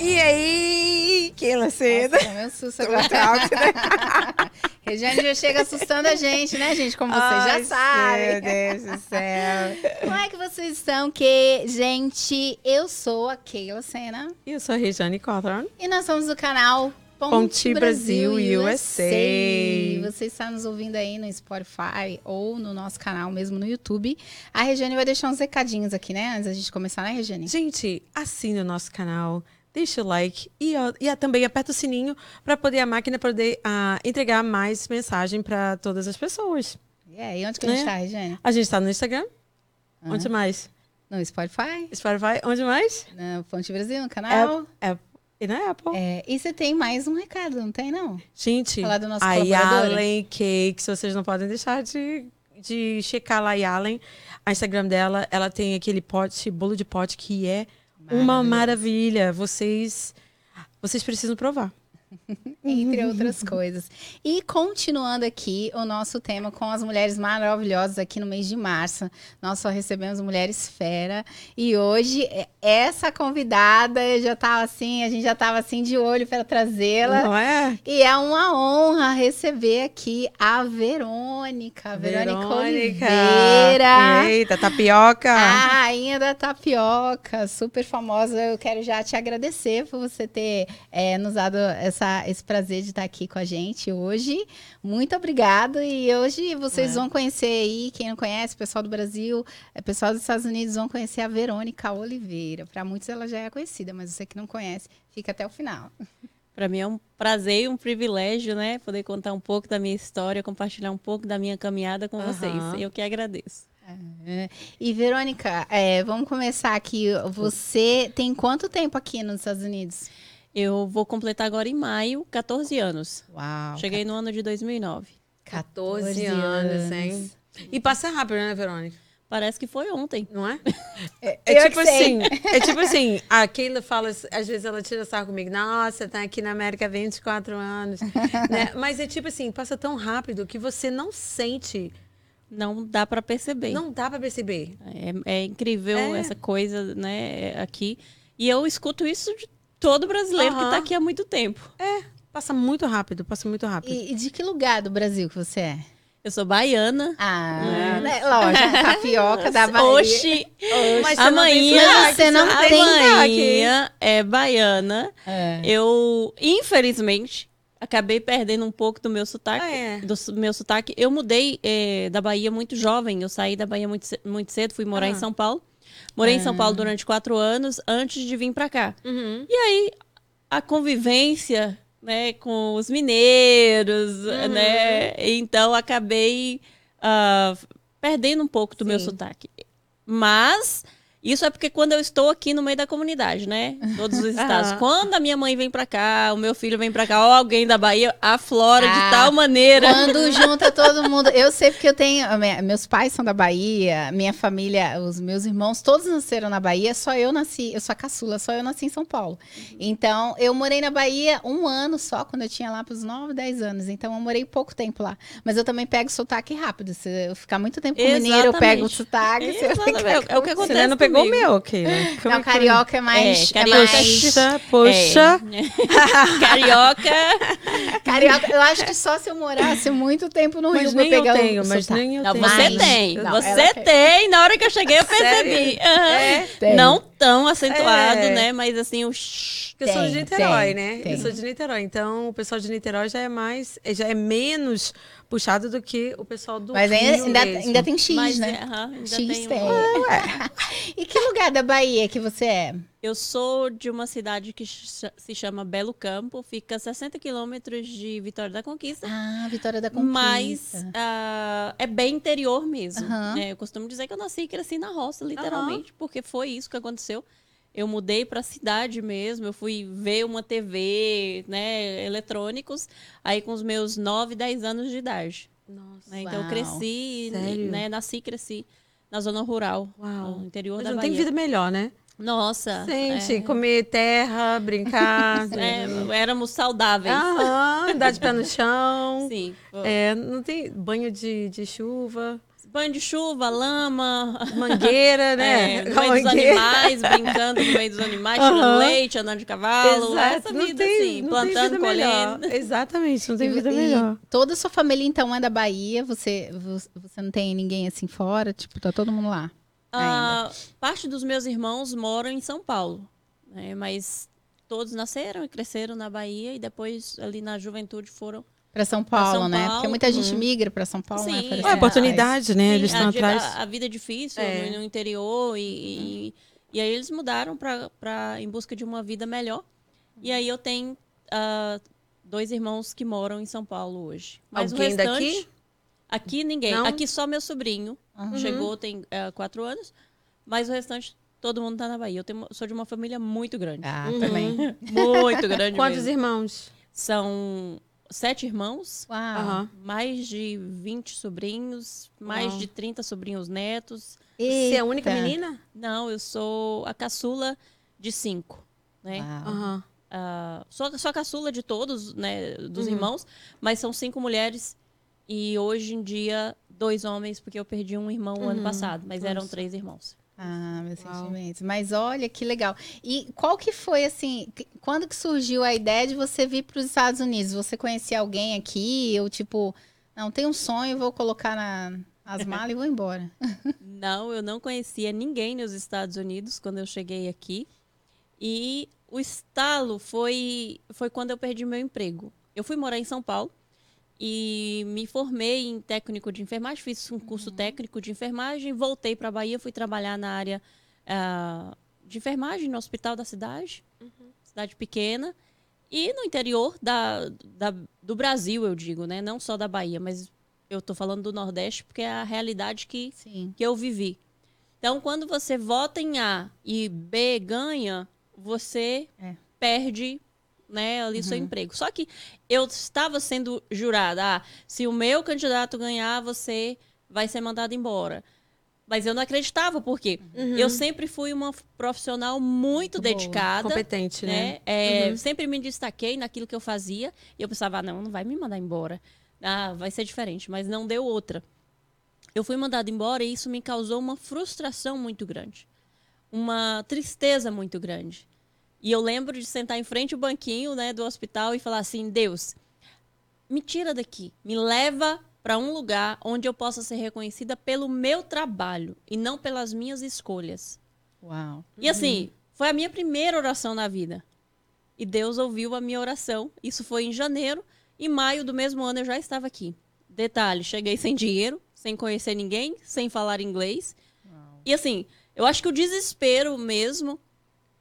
E aí, Keila Seda? Nossa, meu susto agora. Regiane já chega assustando a gente, né, gente? Como vocês Ai, já sabem. Meu Deus do céu. Como é que vocês estão? Que, gente, eu sou a Keila Sena E eu sou a Regiane Cotron. e nós somos do canal Ponte, Ponte Brasil, Brasil USA. USA. Você está nos ouvindo aí no Spotify ou no nosso canal mesmo no YouTube. A Regiane vai deixar uns recadinhos aqui, né? Antes da gente começar, né, Regiane? Gente, assine o nosso canal, deixa o like e, ó, e também aperta o sininho para poder a máquina poder ah, entregar mais mensagem para todas as pessoas. É, e onde que a gente Né? tá, Regiane? A gente está no Instagram. Aham. Onde mais? No Spotify, Spotify. Onde mais? na Ponte Brasil, no canal. É, e na Apple. É, e você tem mais um recado, não tem, não? Gente, Falar do nosso a? Yalen Cakes, vocês não podem deixar de, de checar lá a Yalen. A Instagram dela, ela tem aquele pote, bolo de pote que é uma maravilha. Vocês, vocês precisam provar. Entre outras coisas. E continuando aqui o nosso tema com as mulheres maravilhosas aqui no mês de março. Nós só recebemos mulheres fera. E hoje, é- essa convidada eu já estava assim, a gente já estava assim de olho para trazê-la. Não é? E é uma honra receber aqui a Verônica, Verônica, Oliveira. Eita, tapioca. A rainha da tapioca, super famosa. Eu quero já te agradecer por você ter eh, nos dado essa, esse prazer de estar aqui com a gente hoje. Muito obrigada. E hoje vocês É. vão conhecer aí, quem não conhece, pessoal do Brasil, eh, pessoal dos Estados Unidos vão conhecer a Verônica Oliveira. Para muitos ela já é conhecida, mas você que não conhece, fica até o final. Para mim é um prazer e um privilégio, né? Poder contar um pouco da minha história, compartilhar um pouco da minha caminhada com Aham. vocês. Eu que agradeço. É. E Verônica, eh, vamos começar aqui. Você tem quanto tempo aqui nos Estados Unidos? Eu vou completar agora em maio 14 anos. Uau. Cheguei no ano de 2009. 14 anos, hein? E passa rápido, né, Verônica? Parece que foi ontem. Não é? É, É eu tipo assim, é tipo assim, a Keila fala, às vezes ela tira sarro comigo, nossa, tá aqui na América há 24 anos, né? Mas é tipo assim, passa tão rápido que você não sente, Não dá para perceber. não dá pra perceber. É, é incrível É. essa coisa, né? Aqui. E eu escuto isso de todo brasileiro que Aham. está aqui há muito tempo. Passa muito rápido, passa muito rápido. E, e de que lugar do Brasil que você é? Eu sou baiana. Ah, É. né? lógico, tapioca da Bahia. Oxi! Mas A você não tem manhã, sotaque, você não a tem manhã é baiana. É. Eu, infelizmente, acabei perdendo um pouco do meu sotaque. Ah, é? Do meu sotaque. Eu mudei eh, da Bahia muito jovem. Eu saí da Bahia muito, muito cedo, fui morar Ah. em São Paulo. Morei em São Paulo durante quatro anos antes de vir pra cá. Uhum. E aí, a convivência, né, com os mineiros, Uhum. né? Então, acabei ah, perdendo um pouco do meu Sim. sotaque. Mas isso é porque quando eu estou aqui no meio da comunidade, né? Todos os estados. Quando a minha mãe vem pra cá, o meu filho vem pra cá, ou alguém da Bahia, aflora Ah, de tal maneira. Quando junta todo mundo. Eu sei porque eu tenho. Meus pais são da Bahia, minha família, os meus irmãos, todos nasceram na Bahia, só eu nasci. Eu sou a caçula, só eu nasci em São Paulo. Então, eu morei na Bahia um ano só, quando eu tinha lá pros 9, 10 anos. Então, eu morei pouco tempo lá. Mas eu também pego sotaque rápido. Se eu ficar muito tempo com o mineiro, eu pego o sotaque. Exatamente. É o que acontece não pegou o meu, Keila. Como é Não, que- carioca é mais. É, É, carioca mais Puxa, puxa. É. Carioca. carioca. Eu acho que só se eu morasse muito tempo no Mas Rio nem eu pegar tenho, o mas sotaque. nem eu Não, tenho. você Mas- tem. Não, você tem. tem. Na hora que eu cheguei, eu percebi. Tem. Não tão acentuado, É. né? Mas assim, o eu sou de Tem, Niterói, tem, né? tem. Eu sou de Niterói. Então, o pessoal de Niterói já é mais, já é menos puxado do que o pessoal do Mas Rio ainda, ainda, mesmo. ainda tem X, Mas, né? é, aham, ainda X tem um- tem. e que lugar da Bahia que você é? Eu sou de uma cidade que ch- se chama Belo Campo, fica a 60 quilômetros de Vitória da Conquista. Ah, Vitória da Conquista. Mas ah, é bem interior mesmo. Né? Eu costumo dizer que eu nasci e cresci na roça, literalmente, porque foi isso que aconteceu. Eu mudei para a cidade mesmo, eu fui ver uma TV, né, eletrônicos, aí com os meus 9, 10 anos de idade. Nossa. né? Então eu cresci, Sério? né, nasci e cresci na zona rural, Uau. no interior Mas da não Bahia. tem vida melhor, né? Nossa. Gente, é, comer terra, brincar. é, éramos saudáveis. Aham, andar de pé no chão. Sim. É, não tem banho de, de chuva. Banho de chuva, lama, Mangueira, né? é, no meio dos mangueira. animais, brincando no meio dos animais, Aham. tirando leite, andando de cavalo. Exato, Essa não vida, tem- assim, plantando, vida melhor. colhendo. Exatamente, não tem E- vida e melhor. Toda a sua família, então, é da Bahia? Você, você não tem ninguém assim fora? Tipo, tá todo mundo lá? Ah, parte dos meus irmãos moram em São Paulo, né? Mas todos nasceram e cresceram na Bahia e depois ali na juventude foram. Pra São Paulo, São né? Paulo, Porque muita gente uhum. migra pra São Paulo, né? Sim, Para é, É, oportunidade, né? Sim, Eles estão a, atrás. A, a vida é difícil É. no, no interior e, e, e aí eles mudaram pra, pra, em busca de uma vida melhor. E aí eu tenho ah, dois irmãos que moram em São Paulo hoje. Mas Alguém o restante, daqui? Aqui ninguém. Não? Aqui só meu sobrinho. Uhum. Chegou tem ah, quatro anos. Mas o restante, todo mundo tá na Bahia. Eu tenho, sou de uma família muito grande. Ah, Uhum. também. Muito grande Quantos mesmo. irmãos? São sete irmãos. Uau. Mais de 20 sobrinhos, mais Uau. de 30 sobrinhos netos. Você é a única menina? Não, eu sou a caçula de cinco, né? Aham. Ah, sou, sou a caçula de todos, né, dos Uhum. irmãos, mas são cinco mulheres e hoje em dia dois homens, porque eu perdi um irmão o ano Uhum. passado, mas eram Nossa. três irmãos. Ah, meus Uau. sentimentos. Mas olha que legal. E qual que foi assim? Quando que surgiu a ideia de você vir para os Estados Unidos? Você conhecia alguém aqui? Ou tipo, não, tenho um sonho, vou colocar na, as malas e vou embora. Não, eu não conhecia ninguém nos Estados Unidos quando eu cheguei aqui. E o estalo foi, foi quando eu perdi meu emprego. Eu fui morar em São Paulo e me formei em técnico de enfermagem, fiz um curso técnico de enfermagem, voltei para a Bahia, fui trabalhar na área ah, de enfermagem no hospital da cidade, cidade pequena. E no interior da, da- do Brasil, eu digo, né? Não só da Bahia, mas eu estou falando do Nordeste porque é a realidade que Sim. que eu vivi. Então, quando você vota em A e B ganha, você É. perde né, ali seu emprego. Só que eu estava sendo jurada, ah, se o meu candidato ganhar, você vai ser mandado embora. Mas eu não acreditava, por quê? Eu sempre fui uma profissional muito boa, dedicada. Competente, né? né? É, Sempre me destaquei naquilo que eu fazia. E eu pensava, ah, não, não vai me mandar embora. Ah, vai ser diferente. Mas não deu outra. Eu fui mandada embora e isso me causou uma frustração muito grande. Uma tristeza muito grande. E eu lembro de sentar em frente ao banquinho né, do hospital e falar assim, Deus, me tira daqui. Me leva para um lugar onde eu possa ser reconhecida pelo meu trabalho e não pelas minhas escolhas. Uau. E assim, foi a minha primeira oração na vida. E Deus ouviu a minha oração. Isso foi em janeiro. Em maio do mesmo ano eu já estava aqui. Detalhe, cheguei sem dinheiro, sem conhecer ninguém, sem falar inglês. E assim, eu acho que o desespero mesmo,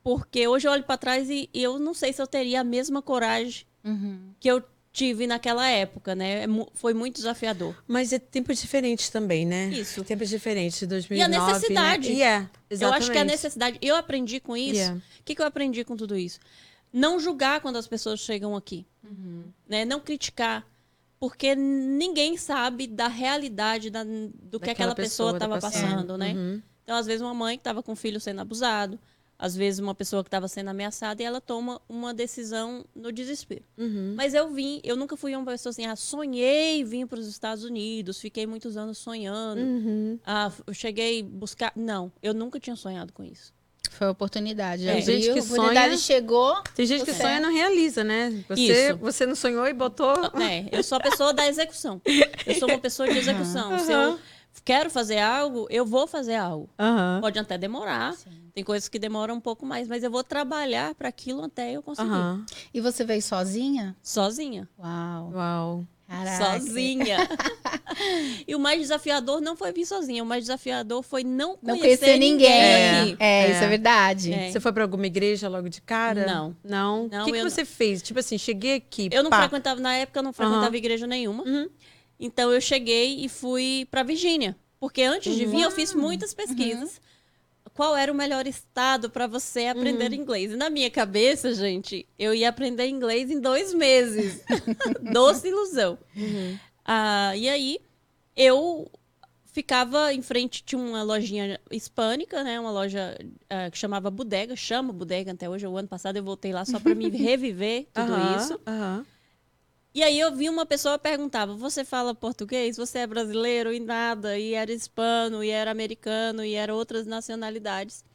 porque hoje eu olho para trás e, e eu não sei se eu teria a mesma coragem Uhum. que eu tive naquela época, né? É Foi muito desafiador. Mas é tempos diferentes também, né? Isso. Tempos diferentes, 2009, E a necessidade. Né? E é, exatamente. Eu acho que a necessidade. Eu aprendi com isso. Yeah. O que, que eu aprendi com tudo isso? Não julgar quando as pessoas chegam aqui. Né? Não criticar. Porque ninguém sabe da realidade da- do que Daquela aquela pessoa estava passando. passando, né? Uhum. Então, às vezes, uma mãe que estava com o filho sendo abusado, às vezes, uma pessoa que estava sendo ameaçada e ela toma uma decisão no desespero. Uhum. Mas eu vim, eu nunca fui uma pessoa assim, ah, sonhei vir para os Estados Unidos, fiquei muitos anos sonhando. Uhum. Ah, eu cheguei a buscar. Não, eu nunca tinha sonhado com isso. Foi a oportunidade. É. Abriu, Gente que a oportunidade sonha- chegou. Tem gente que sonha e não realiza, né? Você, Isso. você não sonhou e botou. É, eu sou a pessoa da execução. Eu sou uma pessoa de execução. Se eu quero fazer algo, eu vou fazer algo. Aham. Pode até demorar. Tem coisas que demoram um pouco mais, mas eu vou trabalhar para aquilo até eu conseguir. Aham. E você veio sozinha? Sozinha. Uau. Uau. Caraca. Sozinha. e o mais desafiador não foi vir sozinha. O mais desafiador foi não conhecer, Não conhecer ninguém. É. aqui. É, isso é É. verdade. É. Você foi pra alguma igreja logo de cara? Não. Não? Não, o que, que você fez? Tipo assim, cheguei aqui. Eu não pá. frequentava, na época, eu não frequentava Aham. igreja nenhuma. Uhum. Então eu cheguei e fui para Virgínia, porque antes de vir eu fiz muitas pesquisas. Qual era o melhor estado para você aprender inglês? E na minha cabeça, gente, eu ia aprender inglês em dois meses. Doce ilusão. Ah, e aí eu ficava em frente de uma lojinha hispânica, né? Uma loja ah, que chamava Bodega, chama Bodega até hoje. O ano passado eu voltei lá só para me reviver tudo isso. aham. E aí eu vi uma pessoa perguntava: "Você fala português? Você é brasileiro?" E nada, e era hispano, e era americano, e era outras nacionalidades.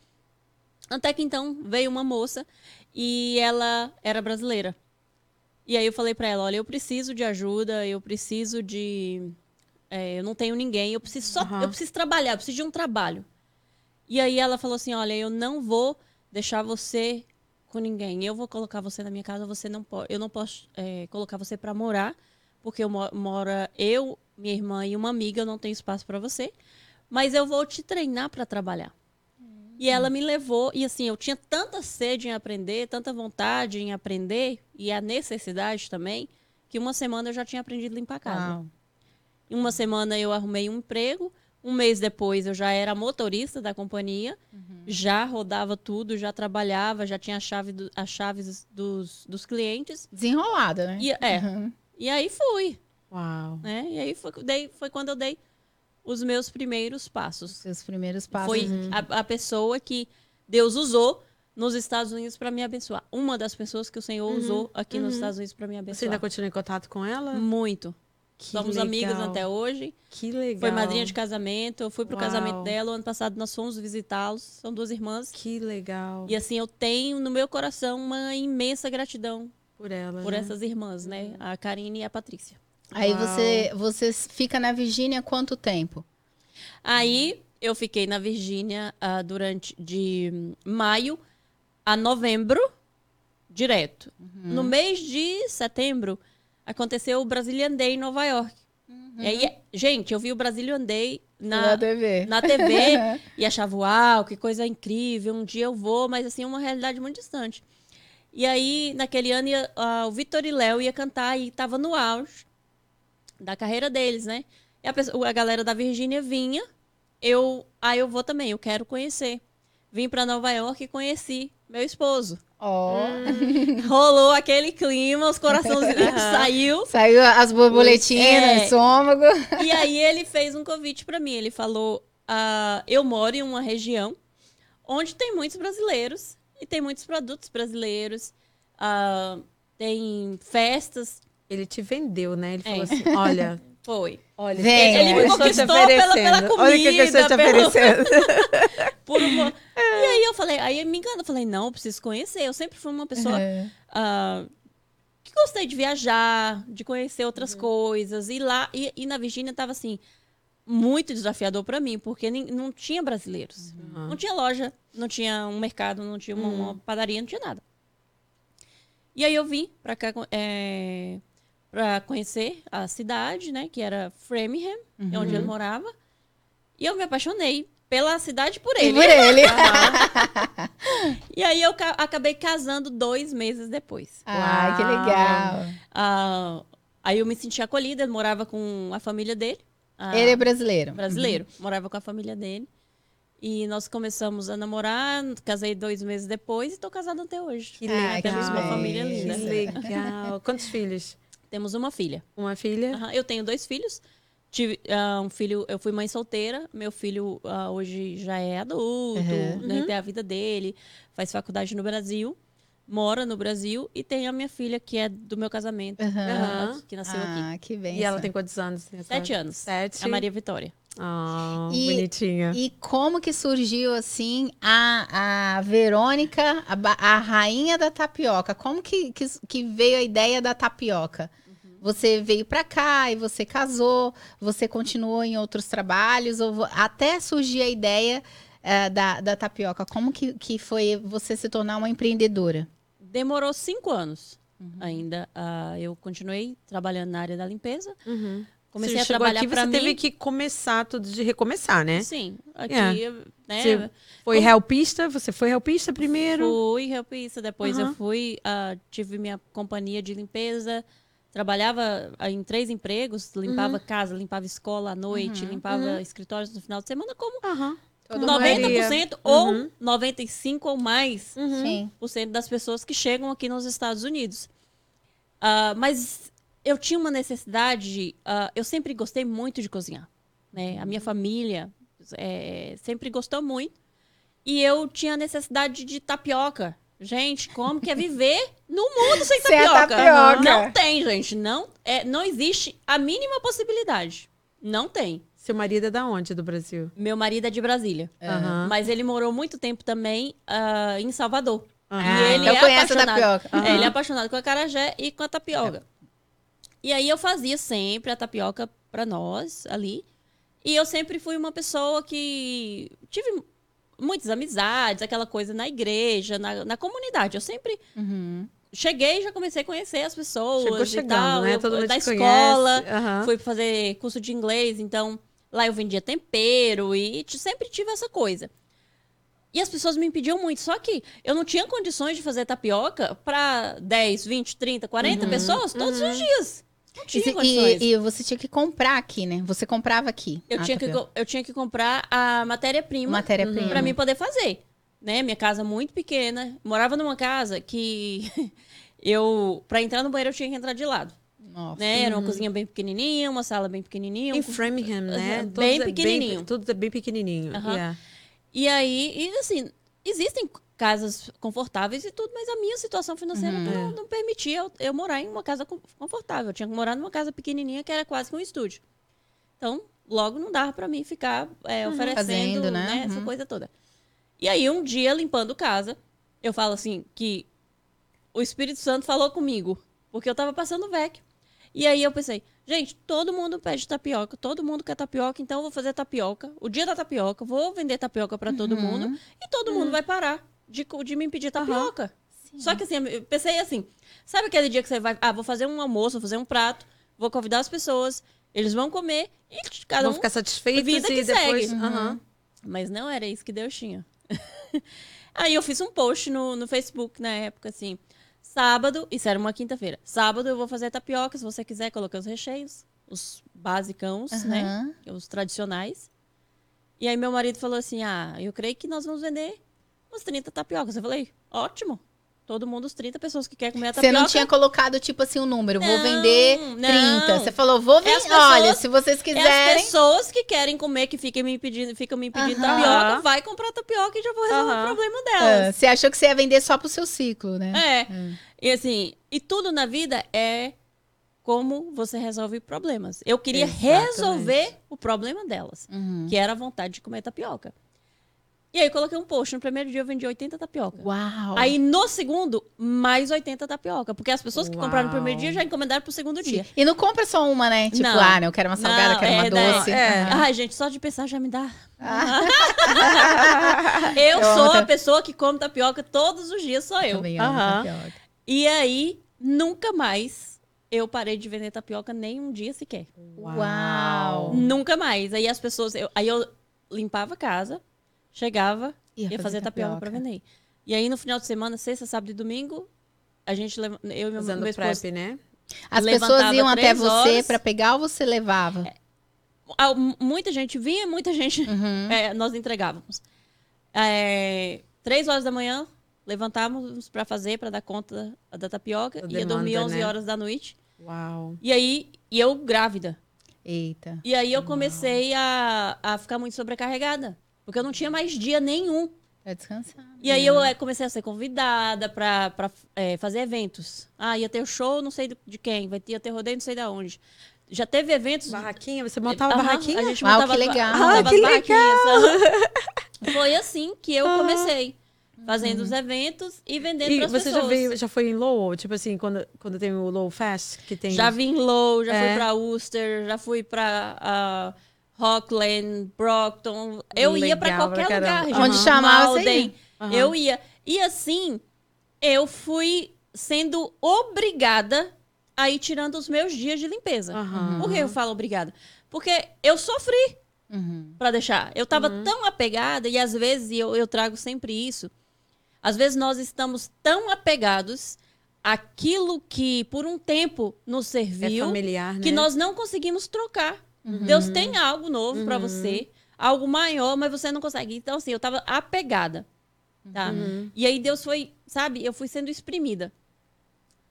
Até que então veio uma moça e ela era brasileira. E aí eu falei para ela: "Olha, eu preciso de ajuda, eu preciso de é, eu não tenho ninguém, eu preciso só, Aham. eu preciso trabalhar, eu preciso de um trabalho." E aí ela falou assim: "Olha, eu não vou deixar você com ninguém. Eu vou colocar você na minha casa, você não pode, eu não posso é, colocar você para morar, porque eu mo- mora eu, minha irmã e uma amiga, eu não tenho espaço para você, mas eu vou te treinar para trabalhar. E ela me levou, e assim, eu tinha tanta sede em aprender, tanta vontade em aprender, e a necessidade também, que uma semana eu já tinha aprendido a limpar a casa. Uau. Uma semana eu arrumei um emprego. Um mês depois eu já era motorista da companhia, já rodava tudo, já trabalhava, já tinha a chave do- as chaves dos, dos clientes. Desenrolada, né? E, é, Uhum. e aí fui, Uau. né? E aí foi, dei- foi quando eu dei os meus primeiros passos. Seus primeiros passos. Foi a, a pessoa que Deus usou nos Estados Unidos para me abençoar. Uma das pessoas que o Senhor usou aqui nos Estados Unidos para me Você ainda abençoar. continua em contato com ela? Muito. Que Somos legal. amigas até hoje. Que legal. Foi madrinha de casamento. Eu fui pro Uau. casamento dela. O ano passado nós fomos visitá-los. São duas irmãs. Que legal. E assim, eu tenho no meu coração uma imensa gratidão Por ela. por né? essas irmãs, né? A Karine e a Patrícia. Aí Uau. você, você fica na Virgínia quanto tempo? Aí eu fiquei na Virgínia ah, durante de maio a novembro, direto. Uhum. No mês de setembro, aconteceu o Brazilian Day em Nova York. E aí, gente, eu vi o Brazilian Day na, Na TV. na TV e achava, uau, que coisa incrível, um dia eu vou, mas assim, é uma realidade muito distante. E aí, naquele ano, ia- o Vitor e Léo ia cantar e tava no auge da carreira deles, né? E a, pessoa- a galera da Virgínia vinha, eu, ah, eu vou também, eu quero conhecer. Vim para Nova York e conheci meu esposo. Ó, Rolou aquele clima, os coraçãozinhos saiu. saiu as borboletinhas É. no estômago. E aí ele fez um convite para mim. Ele falou: ah, Eu moro em uma região onde tem muitos brasileiros e tem muitos produtos brasileiros. ah, tem festas. Ele te vendeu, né? Ele falou É. assim: olha, Foi. olha, Vem. Ele me eu conquistou pela- pela oferecendo. Olha que eu estou te comida, pelo- oferecendo. Por uma- E aí eu falei, aí me engano, eu falei, não, eu preciso conhecer. Eu sempre fui uma pessoa É. ah, que gostei de viajar, de conhecer outras Uhum. coisas. E lá, e, e na Virgínia tava assim, muito desafiador para mim, porque nem- não tinha brasileiros. Uhum. Não tinha loja, não tinha um mercado, não tinha uma, uma padaria, não tinha nada. E aí eu vim para cá é, para conhecer a cidade, né, que era Framingham, é onde ele morava. E eu me apaixonei pela cidade por E ele. por ele. E aí eu ca- acabei casando dois meses depois. Ai, que Uau. legal. Ah, aí eu me senti acolhida, morava com a família dele. ah, Ele é brasileiro. brasileiro, morava com a família dele. E nós começamos a namorar, casei dois meses depois e tô casada até hoje. Que Ah, legal. que Temos uma família Que linda. legal. Quantos filhos? Temos uma filha. Uma filha? Eu tenho dois filhos. Tive ah, um filho, eu fui mãe solteira. Meu filho ah, hoje já é adulto, Uhum. né, tem a vida dele, faz faculdade no Brasil, mora no Brasil e tem a minha filha que é do meu casamento, ah, que nasceu aqui. Ah, que bem. E ela tem quantos anos? Sete anos. Sete. A Maria Vitória. Ah, E- bonitinha. E como que surgiu assim a, a Verônica, a, a rainha da tapioca? Como que, que, que veio a ideia da tapioca? Você veio pra cá e você casou, você continuou em outros trabalhos, ou até surgir a ideia eh, da, da tapioca. Como que, que foi você se tornar uma empreendedora? Demorou cinco anos ainda. ah, eu continuei trabalhando na área da limpeza. Uhum. Comecei Você a chegou trabalhar aqui, para você mim. teve que começar tudo de recomeçar, né? Sim, aqui, É. né? Você Foi Como- helpista? Você foi helpista primeiro? Fui helpista, depois Aham. eu fui, ah, tive minha companhia de limpeza, trabalhava ah, em três empregos, limpava Uhum. casa, limpava escola à noite, limpava escritórios no final de semana, como. Toda 90% Uhum. ou 95% ou mais Uhum. Por cento das pessoas que chegam aqui nos Estados Unidos. Ah, mas eu tinha uma necessidade, ah, eu sempre gostei muito de cozinhar. Né? A minha família eh, sempre gostou muito. E eu tinha necessidade de tapioca gente, como que é viver no mundo sem tapioca? tapioca. Não tem, gente. Não, é, não existe a mínima possibilidade. Não tem. Seu marido é da onde do Brasil? Meu marido é de Brasília. Aham. Mas ele morou muito tempo também ah, em Salvador. Aham. E ele então é conhece a apaixonado. tapioca. É, ele é apaixonado com a carajé e com a tapioca. E aí eu fazia sempre a tapioca pra nós ali. E eu sempre fui uma pessoa que tive muitas amizades, aquela coisa na igreja, na, na comunidade. Eu sempre Uhum. cheguei e já comecei a conhecer as pessoas Chegou e chegando, tal. né? Eu- Todo mundo da escola. Aham. fui fazer curso de inglês, então lá eu vendia tempero e sempre tive essa coisa. E as pessoas me pediam muito, só que eu não tinha condições de fazer tapioca para 10, 20, 30, 40 pessoas todos os dias. Não E, tinha condições. e- e você tinha que comprar aqui, né? Você comprava aqui. eu, a tinha que, tapioca. co- eu tinha que comprar a matéria-prima Matéria-prima. para mim poder fazer. Né? Minha casa muito pequena. Morava numa casa que eu, para entrar no banheiro, eu tinha que entrar de lado. Nossa. Né? Era uma cozinha bem pequenininha, uma sala bem pequenininha. Em um- Framingham, né? Aham, Todos bem é pequenininho. tudo é bem pequenininho. Aham. Yeah. E aí, e assim, existem casas confortáveis e tudo, mas a minha situação financeira não, não permitia eu, eu morar em uma casa confortável. Eu tinha que morar numa casa pequenininha que era quase que um estúdio. Então, logo não dava pra mim ficar é, oferecendo Fazendo, né? né, essa Uhum. coisa toda. E aí, um dia, limpando casa, eu falo assim que o Espírito Santo falou comigo, porque eu tava passando VEC. E aí eu pensei, gente, todo mundo pede tapioca, todo mundo quer tapioca, então eu vou fazer tapioca. O dia da tapioca, vou vender tapioca pra todo mundo e todo mundo vai parar de, de me pedir tapioca. Só que assim, eu pensei assim, sabe aquele dia que você vai, ah, vou fazer um almoço, vou fazer um prato, vou convidar as pessoas, eles vão comer e cada Vão um ficar satisfeitos vida e que depois. segue. Aham. mas não era isso que Deus tinha. Aí eu fiz um post no, no Facebook na época, assim. Sábado, isso era uma quinta-feira. Sábado eu vou fazer tapioca, se você quiser, coloquei os recheios, os basicãos, né? Aham. Os tradicionais. E aí meu marido falou assim: Ah, eu creio que nós vamos vender uns 30 tapiocas. Eu falei, ótimo. Todo mundo, os 30 pessoas que querem comer a Você tapioca. não tinha colocado, tipo assim, um número. vou Não, vender 30. não. Você falou, vou É vender. pessoas- Olha, se vocês É as quiserem. pessoas que querem comer, que ficam me pedindo, ficam me pedindo Aham. tapioca, vai comprar tapioca e já vou resolver Aham. o problema delas. você achou que você ia vender só pro seu ciclo, né? É. E assim, e tudo na vida é como você resolve problemas. Eu queria Exatamente. resolver o problema delas, Uhum. que era a vontade de comer tapioca. E aí eu coloquei um post. No primeiro dia eu vendi 80 tapioca. Uau. Aí no segundo, mais 80 tapioca. Porque as pessoas que compraram no Uau. primeiro dia já encomendaram pro segundo dia. E não compra só uma, né? Tipo, Não. ah, não, eu quero uma salgada, Não, quero uma é, né? doce. É. Aham. Ai, gente, só de pensar já me dá. eu Eu sou amo a pessoa que come tapioca todos os dias, sou eu. Também amo Aham. tapioca. E aí, nunca mais eu parei de vender tapioca nem um dia sequer. Uau. Nunca mais. Aí as pessoas. eu- aí eu limpava a casa, chegava, Ia ia, fazer, tapioca, pra vender. E aí no final de semana, sexta, sábado e domingo, a gente eu e meu, Fazendo meu esposo. prep, né? As pessoas iam até você pra pegar ou você levava? M- Muita gente vinha, muita gente Uhum. é, nós entregávamos. É, três horas da manhã, levantávamos pra fazer, pra dar conta da tapioca. Da ia dormir demanda, 11 né? horas da noite. Uau. E aí, e eu grávida. Eita. E aí eu comecei a, a ficar muito sobrecarregada. Porque eu não tinha mais dia nenhum. Pra descansar. E aí eu eh, comecei a ser convidada pra, pra eh, fazer eventos. Ah, ia ter show, não sei de quem. Vai ter, ia ter rodeio, não sei de onde. Já teve eventos... Barraquinha? Você montava Aham, barraquinha? A gente Uau, montava que as ba- legal. montava Ah, que aham. Foi assim que eu Ah. comecei. Fazendo os eventos e vendendo E pras você pessoas. já veio, já foi em Lowell? Tipo assim, quando, quando tem o Lowell Fest, que tem... Já vim em Low, já É. fui pra Worcester, já fui pra ah, Rockland, Brockton. Eu ia pra Legal pra qualquer caramba. lugar. Onde Aham. chamava, Malden. Aham. Eu ia. E assim, eu fui sendo obrigada a ir tirando os meus dias de limpeza. Aham. Por que eu falo obrigada? Porque eu sofri Uhum. pra deixar. Eu tava Uhum. tão apegada, e às vezes e eu, eu trago sempre isso. Às vezes nós estamos tão apegados àquilo que por um tempo nos É serviu familiar, né? que nós não conseguimos trocar. Uhum. Deus tem algo novo pra você, algo maior, mas você não consegue. Então, assim, eu tava apegada. Tá? Uhum. E aí Deus foi, sabe, eu fui sendo exprimida.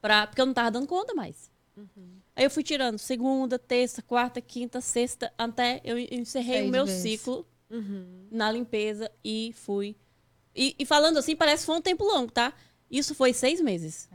Pra, porque eu não tava dando conta mais. Uhum. Aí eu fui tirando segunda, terça, quarta, quinta, sexta, até eu encerrei Seis o meu vezes. ciclo Uhum. na limpeza e fui. E, e falando assim, parece que foi um tempo longo, tá? Isso foi seis meses.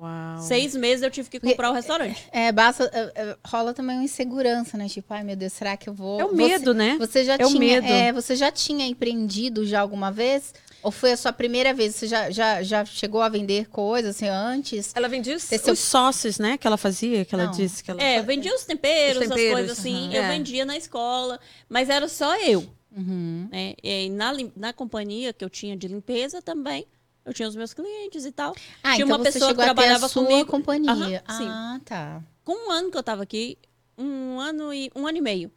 Uau. Seis meses eu tive que comprar o restaurante. É, basta. é, é, rola também uma insegurança, né? Tipo, ai meu Deus, será que eu vou. É o Você- medo, né? Você já É o tinha, medo. é, você já tinha empreendido já alguma vez? Ou foi a sua primeira vez? Você já, já, já chegou a vender coisas assim, antes? Ela vendia os, seu- os sócios, né? Que ela fazia, que ela Não. disse que ela É, vendia os temperos, Os temperos, as coisas assim. aham. Eu É. vendia na escola, mas era só eu. Uhum. Né? E na, na companhia que eu tinha de limpeza também, eu tinha os meus clientes e tal. Ah, Tinha então uma você pessoa chegou que a ter a trabalhava sua comigo. companhia. Aham, ah, tá. Com um ano que eu tava aqui, um ano e um ano e meio,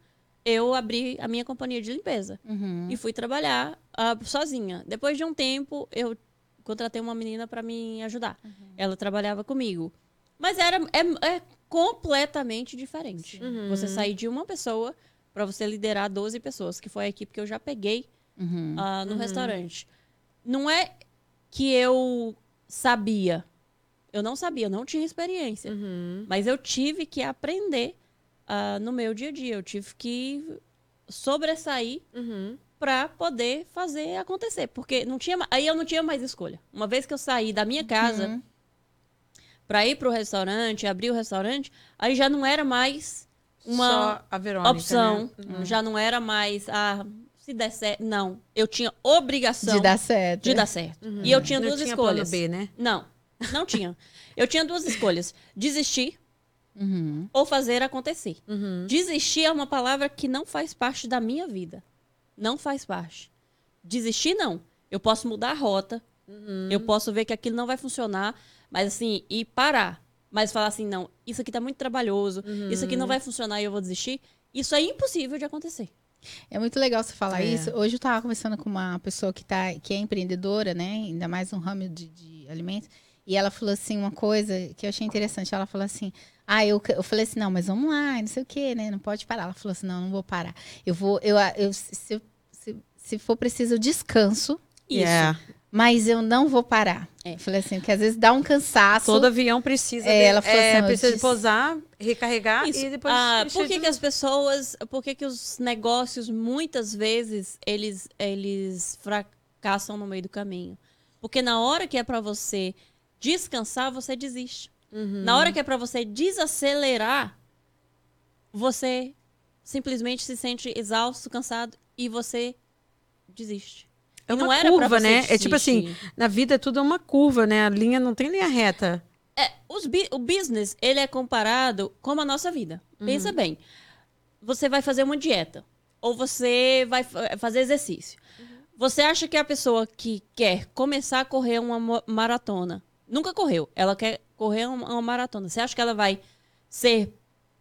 eu abri a minha companhia de limpeza Uhum. e fui trabalhar ah, sozinha. Depois de um tempo, eu contratei uma menina para me ajudar. Uhum. Ela trabalhava comigo. Mas era é, é completamente diferente. Uhum. Você sair de uma pessoa para você liderar 12 pessoas, que foi a equipe que eu já peguei Uhum. ah, no restaurante. Não é que eu sabia. Eu não sabia, eu não tinha experiência. Uhum. Mas eu tive que aprender ah, no meu dia a dia. Eu tive que sobressair Uhum. para poder fazer acontecer. Porque não tinha, aí eu não tinha mais escolha. Uma vez que eu saí da minha casa Uhum. para ir para o restaurante, abrir o restaurante, aí já não era mais uma a Verônica, opção. né? Já não era mais, ah, se der certo. Não. Eu tinha obrigação De dar certo. de dar certo. E eu tinha Não duas tinha escolhas. plano B, né? Não, não tinha. Eu tinha duas escolhas: desistir Uhum. ou fazer acontecer. Uhum. Desistir é uma palavra que não faz parte da minha vida. Não faz parte. Desistir, não. Eu posso mudar a rota. Eu posso ver que aquilo não vai funcionar. Mas assim, e parar. Mas falar assim, não, isso aqui tá muito trabalhoso. Isso aqui não vai funcionar e eu vou desistir. Isso é impossível de acontecer. É muito legal você falar É. isso. Hoje eu estava conversando com uma pessoa que, tá, que é empreendedora, né? Ainda mais no ramo de, de alimentos. E ela falou assim, uma coisa que eu achei interessante. Ela falou assim, ah, eu, eu falei assim, não, mas vamos lá, não sei o quê, né? Não pode parar. Ela falou assim, não, não vou parar. Eu vou, eu, eu se, se, se for preciso, eu descanso, Isso. Yeah. Mas eu não vou parar. É. Eu falei assim, porque às vezes dá um cansaço. Todo avião precisa, É, de- ela falou é, assim, precisa disse- pousar, recarregar Isso. e depois... Ah, por que, de que as pessoas, por que, que os negócios muitas vezes eles eles fracassam no meio do caminho? Porque na hora que é para você descansar, você desiste. Uhum. Na hora que é para você desacelerar, você simplesmente se sente exausto, cansado e você desiste. É E não uma era curva, né? É tipo assim, na vida é tudo uma curva, né? A linha não tem linha reta. É, os o business, ele é comparado como a nossa vida. Pensa bem. Você vai fazer uma dieta. Ou você vai fa- fazer exercício. Você acha que a pessoa que quer começar a correr uma maratona, nunca correu, ela quer correr uma, uma maratona. Você acha que ela vai ser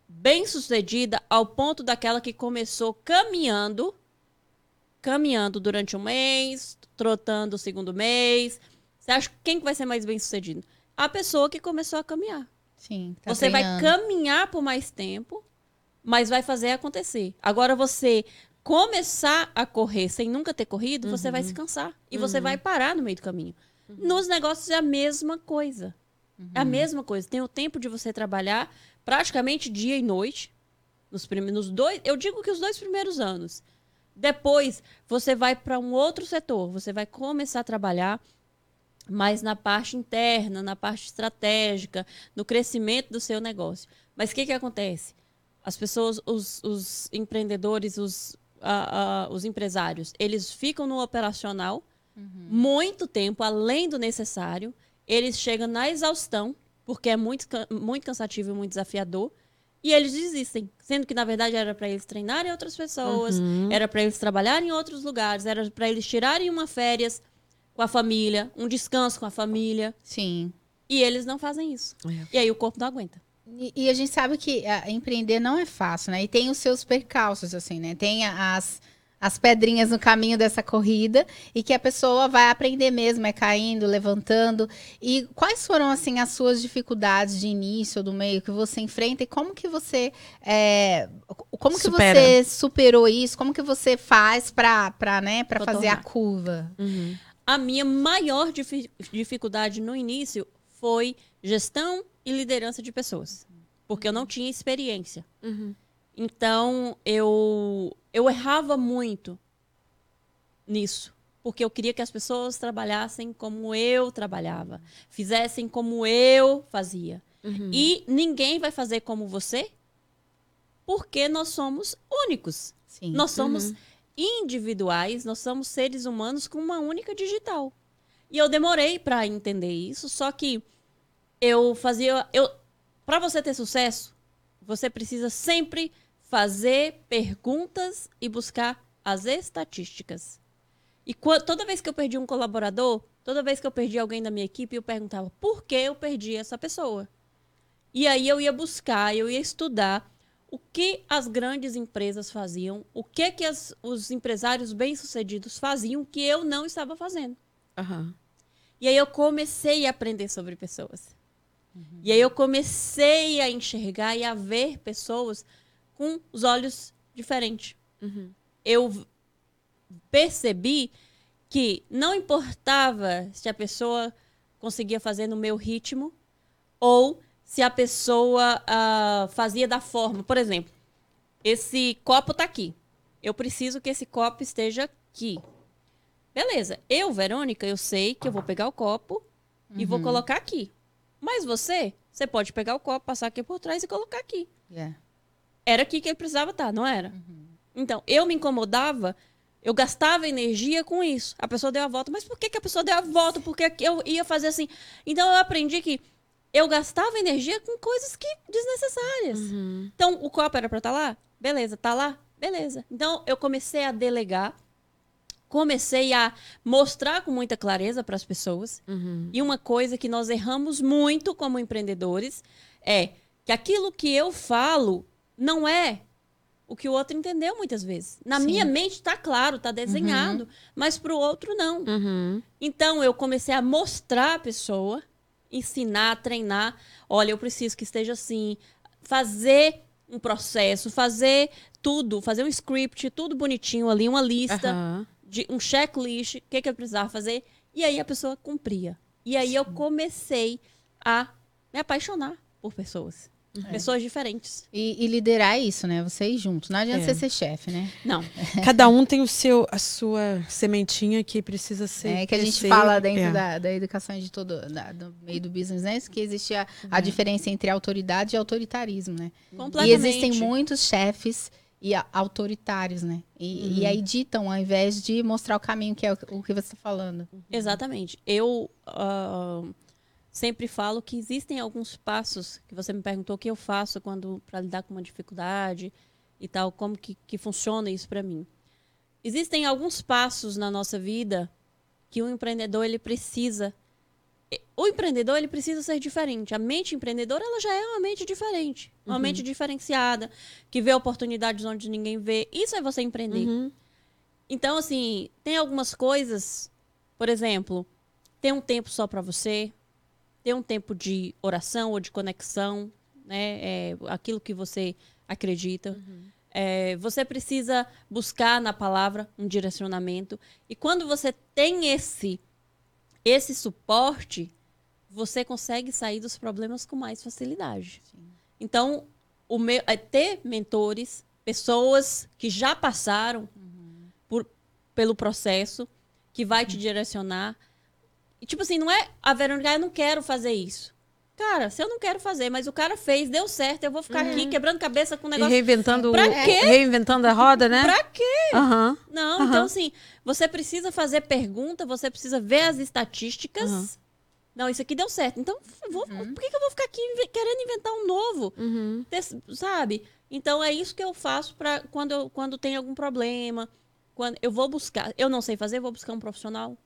bem sucedida ao ponto daquela que começou caminhando, caminhando durante um mês, trotando o segundo mês? Você acha que quem que vai ser mais bem sucedido? A pessoa que começou a caminhar. Sim, tá você vai treinando. caminhar por mais tempo, mas vai fazer acontecer. Agora você começar a correr sem nunca ter corrido, você vai se cansar e você vai parar no meio do caminho. Nos negócios é a mesma coisa. É a mesma coisa. Tem o tempo de você trabalhar praticamente dia e noite. Nos primeiros dois, eu digo que os dois primeiros anos. Depois você vai para um outro setor, você vai começar a trabalhar mais na parte interna, na parte estratégica, no crescimento do seu negócio. Mas o que, que acontece? As pessoas, os, os empreendedores, os, ah, ah, os empresários, eles ficam no operacional muito tempo, além do necessário. Eles chegam na exaustão, porque é muito, muito cansativo e muito desafiador. E eles desistem, sendo que na verdade era para eles treinarem outras pessoas, era para eles trabalharem em outros lugares, era para eles tirarem uma férias com a família, um descanso com a família, Sim. e eles não fazem isso. É. E aí o corpo não aguenta. E, e a gente sabe que ah, empreender não é fácil, né? E tem os seus percalços, assim, né? Tem a- as, as pedrinhas no caminho dessa corrida e que a pessoa vai aprender mesmo, é caindo, levantando. E quais foram, assim, as suas dificuldades de início, do meio, que você enfrenta e como que você... é, como que Supera. você superou isso? Como que você faz para né, pra fazer a Contornar. curva? Uhum. A minha maior difi- dificuldade no início foi gestão e liderança de pessoas, porque eu não tinha experiência. Uhum. Então eu eu errava muito nisso. porque eu queria que as pessoas trabalhassem como eu trabalhava, fizessem como eu fazia. Uhum. E ninguém vai fazer como você, porque nós somos únicos. Sim. Nós somos individuais, nós somos seres humanos com uma única digital. E eu demorei para entender isso, só que eu fazia, eu para você ter sucesso, você precisa sempre fazer perguntas e buscar as estatísticas. E toda vez que eu perdi um colaborador, toda vez que eu perdi alguém da minha equipe, eu perguntava por que eu perdi essa pessoa. E aí eu ia buscar, eu ia estudar o que as grandes empresas faziam, o que, que as- os empresários bem-sucedidos faziam que eu não estava fazendo. Aham. E aí eu comecei a aprender sobre pessoas. E aí eu comecei a enxergar e a ver pessoas com os olhos diferentes. Uhum. Eu percebi que não importava se a pessoa conseguia fazer no meu ritmo ou se a pessoa ah, fazia da forma. Por exemplo, esse copo tá aqui. Eu preciso que esse copo esteja aqui. Beleza. Eu, Verônica, eu sei que eu vou pegar o copo e vou colocar aqui. Mas você, você pode pegar o copo, passar aqui por trás e colocar aqui. Yeah. Era aqui que ele precisava estar, não era? Então, eu me incomodava, eu gastava energia com isso. A pessoa deu a volta, mas por que, que a pessoa deu a volta? Porque eu ia fazer assim. Então, eu aprendi que eu gastava energia com coisas que desnecessárias. Então, o copo era para estar lá? Beleza, tá lá? Beleza. Então, eu comecei a delegar, comecei a mostrar com muita clareza para as pessoas. Uhum. E uma coisa que nós erramos muito como empreendedores é que aquilo que eu falo não é o que o outro entendeu muitas vezes. Na Sim. minha mente está claro, está desenhado, mas para o outro não. Uhum. Então eu comecei a mostrar a pessoa, ensinar, treinar. Olha, eu preciso que esteja assim, fazer um processo, fazer tudo, fazer um script, tudo bonitinho ali, uma lista Aham. de um checklist, o que, que eu precisava fazer, e aí a pessoa cumpria. E aí eu comecei a me apaixonar por pessoas. Pessoas diferentes. E, e liderar isso, né? Vocês juntos. Não adianta É. você ser chefe, né? Não. Cada um tem o seu, a sua sementinha que precisa ser. É que a gente fala dentro É. da, da educação de todo, da- do meio do business, né? Que existe a, a diferença entre autoridade e autoritarismo, né? E Completamente. existem muitos chefes e a- autoritários, né? E, Uhum. e aí ditam ao invés de mostrar o caminho que é o, o que você está falando. Exatamente. Eu ah, sempre falo que existem alguns passos que você me perguntou o que eu faço quando para lidar com uma dificuldade e tal, como que, que funciona isso para mim. Existem alguns passos na nossa vida que o empreendedor ele precisa o empreendedor ele precisa ser diferente. A mente empreendedora ela já é uma mente diferente, uma mente diferenciada, que vê oportunidades onde ninguém vê. Isso é você empreender. Uhum. Então, assim, tem algumas coisas, por exemplo, ter um tempo só para você, ter um tempo de oração ou de conexão, né? É, aquilo que você acredita. É, você precisa buscar na palavra um direcionamento. E quando você tem esse, esse suporte, você consegue sair dos problemas com mais facilidade. Então, o meu, é ter mentores, pessoas que já passaram por, pelo processo, que vai te direcionar. E, tipo assim, não é a Verônica, "Ah, eu não quero fazer isso. Cara, se eu não quero fazer, mas o cara fez, deu certo, eu vou ficar aqui quebrando cabeça com o E negócio. reinventando, Pra o- quê? reinventando a roda, né? Pra quê? Aham. Não, Aham. então assim, você precisa fazer pergunta, você precisa ver as estatísticas. Não, isso aqui deu certo. Então, vou- por que, que eu vou ficar aqui querendo inventar um novo? Uhum. Sabe? Então é isso que eu faço para quando, eu- quando tem algum problema. Quando eu vou buscar, eu não sei fazer, vou buscar um profissional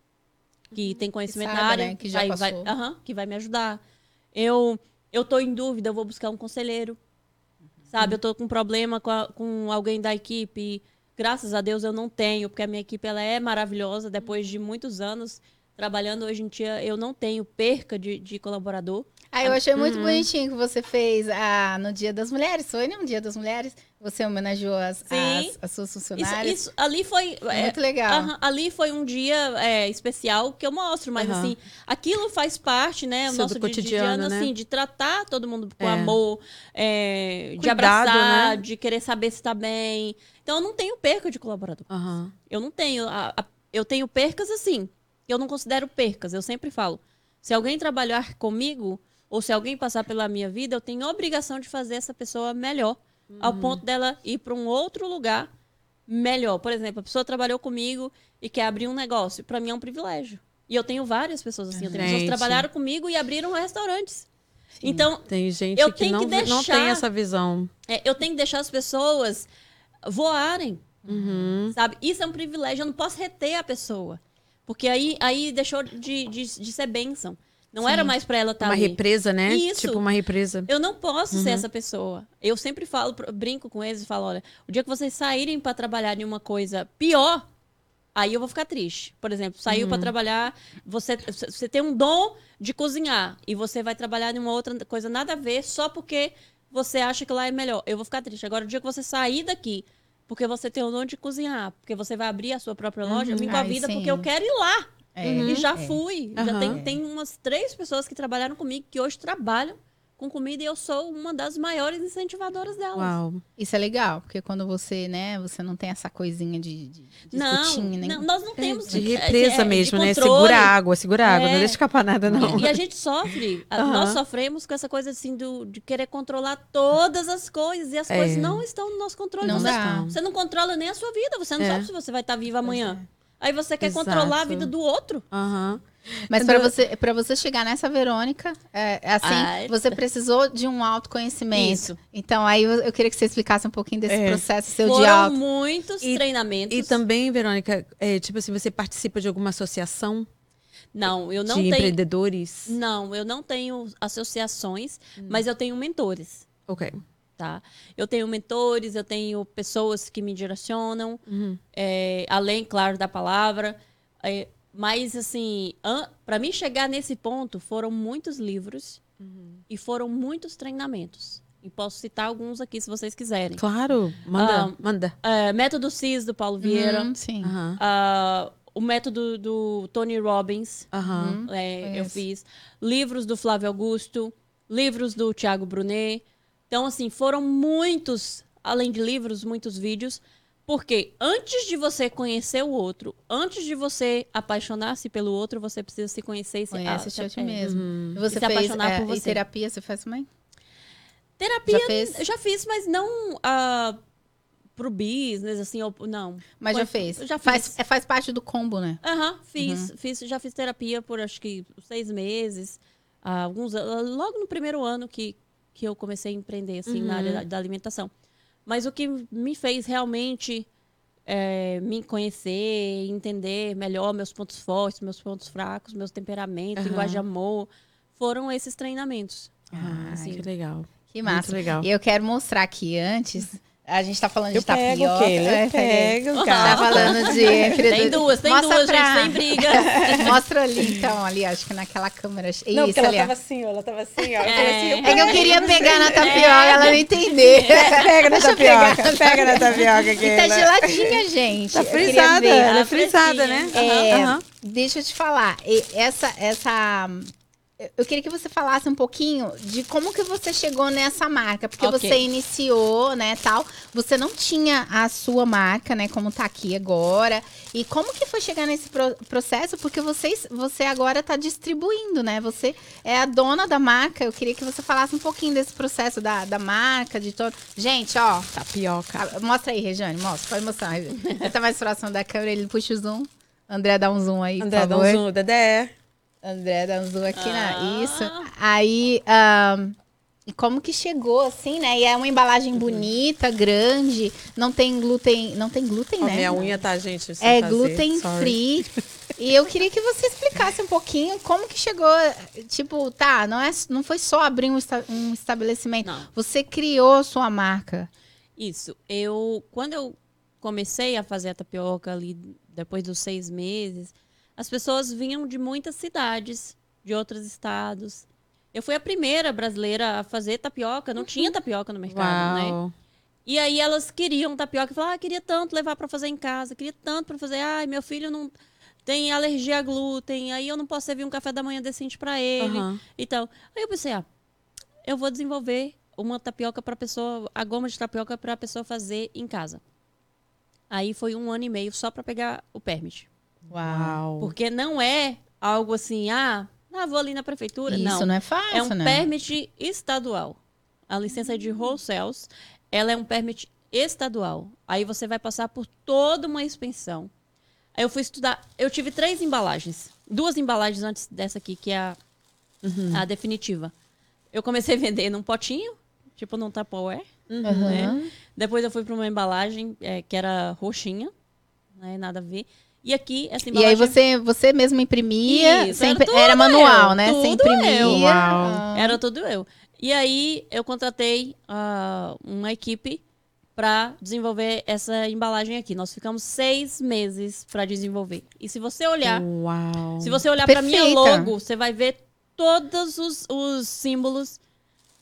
que tem conhecimento saiba, na área, né, que já vai, vai- passou. aham, que vai me ajudar. Eu eu tô em dúvida, eu vou buscar um conselheiro. Sabe, eu tô com problema com, a- com alguém da equipe. Graças a Deus eu não tenho, porque a minha equipe ela é maravilhosa. Depois de muitos anos trabalhando hoje em dia, eu não tenho perca de, de colaborador. Ah, eu achei Uhum. muito bonitinho que você fez ah, no Dia das Mulheres. Foi no Dia das Mulheres? Você homenageou as, as, as suas Isso, funcionárias. isso ali foi. é, muito legal. Aham, ali foi um dia é, especial que eu mostro, mas assim, aquilo faz parte, né? O nosso cotidiano, cotidiano, né? assim, de tratar todo mundo com É. amor, é, de Cuidado, abraçar, né? de querer saber se tá bem. Então eu não tenho perca de colaborador. Eu não tenho. A, a eu tenho percas assim. Eu não considero percas, eu sempre falo. Se alguém trabalhar comigo, ou se alguém passar pela minha vida, eu tenho obrigação de fazer essa pessoa melhor, ao ponto dela ir para um outro lugar melhor. Por exemplo, a pessoa trabalhou comigo e quer abrir um negócio. Para mim é um privilégio. E eu tenho várias pessoas assim. Eu tenho pessoas que trabalharam comigo e abriram restaurantes. Então, Tem gente Eu que tenho não, que não deixar- tem essa visão. é, eu tenho que deixar as pessoas voarem. Uhum. Sabe? Isso é um privilégio. Eu não posso reter a pessoa. Porque aí, aí deixou de, de, de ser bênção. Não era mais para ela estar Uma ali. represa, né? Isso. Tipo uma represa. Eu não posso Uhum. ser essa pessoa. Eu sempre falo, brinco com eles e falo: olha, o dia que vocês saírem para trabalhar em uma coisa pior, aí eu vou ficar triste. Por exemplo, saiu Uhum. para trabalhar, você, você tem um dom de cozinhar e você vai trabalhar em uma outra coisa nada a ver só porque você acha que lá é melhor. Eu vou ficar triste. Agora, o dia que você sair daqui, porque você tem o dom de cozinhar, porque você vai abrir a sua própria loja, eu me convida sim. porque eu quero ir lá. É, E já é. fui. Já Aham. tem, tem umas três pessoas que trabalharam comigo que hoje trabalham com comida e eu sou uma das maiores incentivadoras delas. Uau. Isso é legal, porque quando você, né, você não tem essa coisinha de, de, de Não, escutinho, né? não, nós não temos De é, represa é, de mesmo, né? Segura a água, segura a água. Não É. deixa escapar nada, não. E a gente sofre, Aham. nós sofremos com essa coisa assim do, de querer controlar todas as coisas e as É. coisas não estão no nosso controle. Não você, dá. você não controla nem a sua vida, você não É. sabe se você vai estar viva amanhã. Aí você quer Exato. controlar a vida do outro. Aham. Mas Então- para você, para você chegar nessa Verônica, é, é assim, Ai. você precisou de um autoconhecimento. Isso. Então, aí eu, eu queria que você explicasse um pouquinho desse É. processo seu de Foram auto. muitos E- treinamentos. E também, Verônica, é, tipo assim, você participa de alguma associação Não, eu não de tenho. empreendedores? Não, eu não tenho associações, Hum. mas eu tenho mentores, Ok. Tá? Eu tenho mentores, eu tenho pessoas que me direcionam, Uhum. é, além, claro, da palavra. É, mas, assim, para mim chegar nesse ponto, foram muitos livros Uhum. e foram muitos treinamentos. E posso citar alguns aqui, se vocês quiserem. Claro, manda, Ah, manda. É, Método CIS, do Paulo Vieira. Hum, sim. Ah, o método do Tony Robbins. É, eu fiz livros do Flávio Augusto, livros do Tiago Brunet. Então, assim, foram muitos, além de livros, muitos vídeos. Porque antes de você conhecer o outro, antes de você apaixonar-se pelo outro, você precisa se conhecer e se Conhece ah, a ti mesmo. Uhum. E você E se fez apaixonar é, por e você. terapia, você faz também? Terapia, Já fez? eu já fiz, mas não ah, pro business, assim, ou, não. Mas Foi- já fez. já Faz, fiz. é, faz parte do combo, né? Aham, fiz, fiz. Já fiz terapia por acho que seis meses. alguns, logo no primeiro ano que, que eu comecei a empreender assim, na área da, da alimentação. Mas o que me fez realmente é, me conhecer, entender melhor meus pontos fortes, meus pontos fracos, meus temperamentos, Aham. linguagem de amor, foram esses treinamentos. Ah, assim. que legal. Que Muito massa. legal. E eu quero mostrar aqui antes. A gente tá falando de Eu pego, tapioca. Keila, é, eu pego, Aham. Tá cara. falando de empreendedor- Tem duas, tem Mostra duas, pra- gente, sem briga. Mostra ali, então, ali, acho que naquela câmera. Isso, Não, porque ela ali. tava assim, ó, ela tava assim, ó. É. assim, eu É que eu queria pego, pegar na tapioca, ela não entender. Pega na Deixa eu pegar. tapioca, pega na tapioca, E tá geladinha, gente. Tá frisada, ela é Ah, frisada, né? É, Aham. Deixa eu te falar, essa, essa, eu queria que você falasse um pouquinho de como que você chegou nessa marca, porque Ok. você iniciou, né, tal, você não tinha a sua marca, né, como tá aqui agora, e como que foi chegar nesse pro- processo, porque vocês, você agora tá distribuindo, né, você é a dona da marca, eu queria que você falasse um pouquinho desse processo da, da marca, de todo, gente, ó, Tapioca. ah, Mostra aí, Regiane, mostra, pode mostrar. Regiane. Ele tá mais próximo da câmera, ele puxa o zoom. André, dá um zoom aí, André, dá um zoom. Dedé. André, um zoom aqui, Ah. na... Isso. Aí, ahn, e como que chegou, assim, né? E é uma embalagem bonita, grande, não tem glúten, não tem glúten, Ó, né? minha unha tá, gente? É fazer, gluten sorry. free. E eu queria que você explicasse um pouquinho como que chegou, tipo, tá, não, é, não foi só abrir um, esta- um estabelecimento, Não. você criou sua marca. Isso. Eu, quando eu comecei a fazer a tapioca ali, depois dos seis meses, as pessoas vinham de muitas cidades, de outros estados. Eu fui a primeira brasileira a fazer tapioca, não tinha tapioca no mercado, né? Uau. E aí elas queriam tapioca e falavam, ah, queria tanto levar para fazer em casa, queria tanto para fazer, ai, meu filho não tem alergia a glúten, aí eu não posso servir um café da manhã decente para ele. Aham. Então, aí eu pensei, ah, eu vou desenvolver uma tapioca para pessoa, a goma de tapioca para a pessoa fazer em casa. Aí foi um ano e meio só para pegar o permit. Uau. Porque não é algo assim, ah, ah vou ali na prefeitura. Isso não. não é fácil, É um né? permit estadual. A licença de wholesales, ela é um permit estadual. Aí você vai passar por toda uma expensão. Aí eu fui estudar. Eu tive três embalagens. Duas embalagens antes dessa aqui, que é a, a definitiva. Eu comecei a vender num potinho, tipo num Tupperware. Aham. né? Depois eu fui para uma embalagem é, que era roxinha, né? Nada a ver. E aqui, essa E embalagem... aí você, você mesmo imprimia, Isso, sempre, era era manual, eu, né? Você tudo imprimia. eu. Uau. ah, Era tudo eu. E aí eu contratei ah, uma equipe para desenvolver essa embalagem aqui. Nós ficamos seis meses para desenvolver. E se você olhar, Uau. se você olhar para minha logo, você vai ver todos os, os símbolos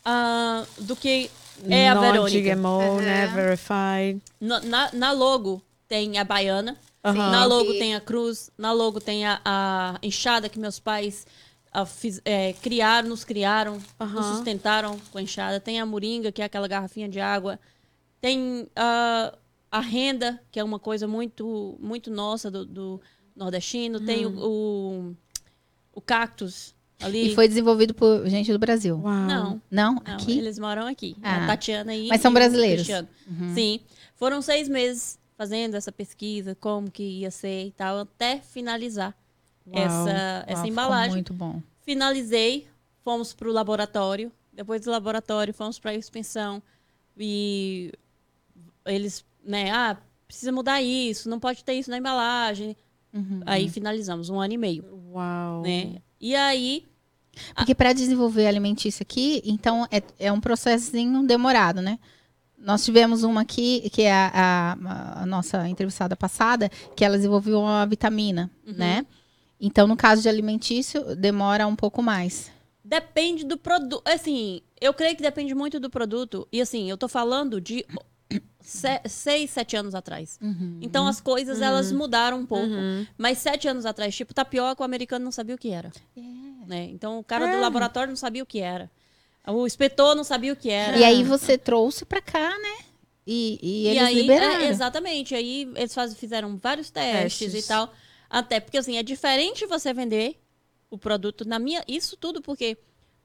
ah, do que é a Verônica. Non-GMO, né? Verified. Na, na logo tem a baiana, Aham. na logo tem a cruz, na logo tem a, a enxada que meus pais ah, fiz- é, criaram, nos criaram, nos Aham. sustentaram com a enxada. Tem a moringa, que é aquela garrafinha de água. Tem ah, a renda, que é uma coisa muito, muito nossa do, do nordestino. Tem o, o, o cactus ali. E foi desenvolvido por gente do Brasil. Uau. Não, Não? não, Aqui? eles moram aqui. Ah. A Tatiana e Mas são brasileiros? Cristiano. Sim. Foram seis meses fazendo essa pesquisa, como que ia ser e tal, até finalizar Uau. essa, Uau, essa embalagem. Muito bom. Finalizei, fomos para o laboratório. Depois do laboratório, fomos para a expensão. E eles, né, ah, precisa mudar isso, não pode ter isso na embalagem. Uhum. Aí finalizamos, um ano e meio, Uau. né? E aí, Porque para desenvolver alimentício aqui, então é, é um processinho demorado, né? Nós tivemos uma aqui, que é a, a- a nossa entrevistada passada, que ela desenvolveu uma vitamina, Uhum. né? Então, no caso de alimentício, demora um pouco mais. Depende do produto. Assim, eu creio que depende muito do produto. E assim, eu tô falando de se- seis, sete anos atrás. Então as coisas elas mudaram um pouco. Uhum. Mas sete anos atrás, tipo, tapioca, o americano não sabia o que era. Né? Então o cara do laboratório não sabia o que era. O inspetor não sabia o que era. E aí você trouxe para cá, né? E, e eles aí, liberaram. é, exatamente. Aí eles faz- fizeram vários testes, Testes. e tal. Até porque, assim, é diferente você vender o produto na minha. Isso tudo porque,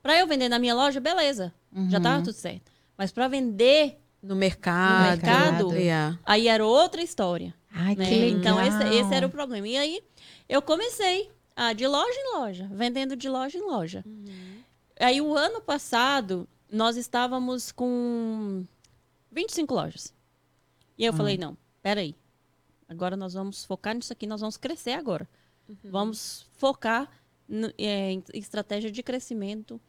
para eu vender na minha loja, beleza. Já Uhum. tava tudo certo. Mas para vender, No mercado. No mercado? Yeah. aí era outra história. Ai, né? que legal. Então, esse, esse era o problema. E aí, eu comecei a, de loja em loja, vendendo de loja em loja. Aí, o ano passado, nós estávamos com 25 lojas. E eu falei, não, peraí. Agora nós vamos focar nisso aqui, nós vamos crescer agora. Vamos focar no- é, em estratégia de crescimento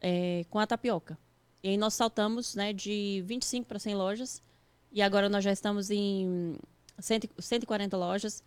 é, com a tapioca. E aí nós saltamos né, de 25 para 100 lojas. E agora nós já estamos em 100, 140 lojas,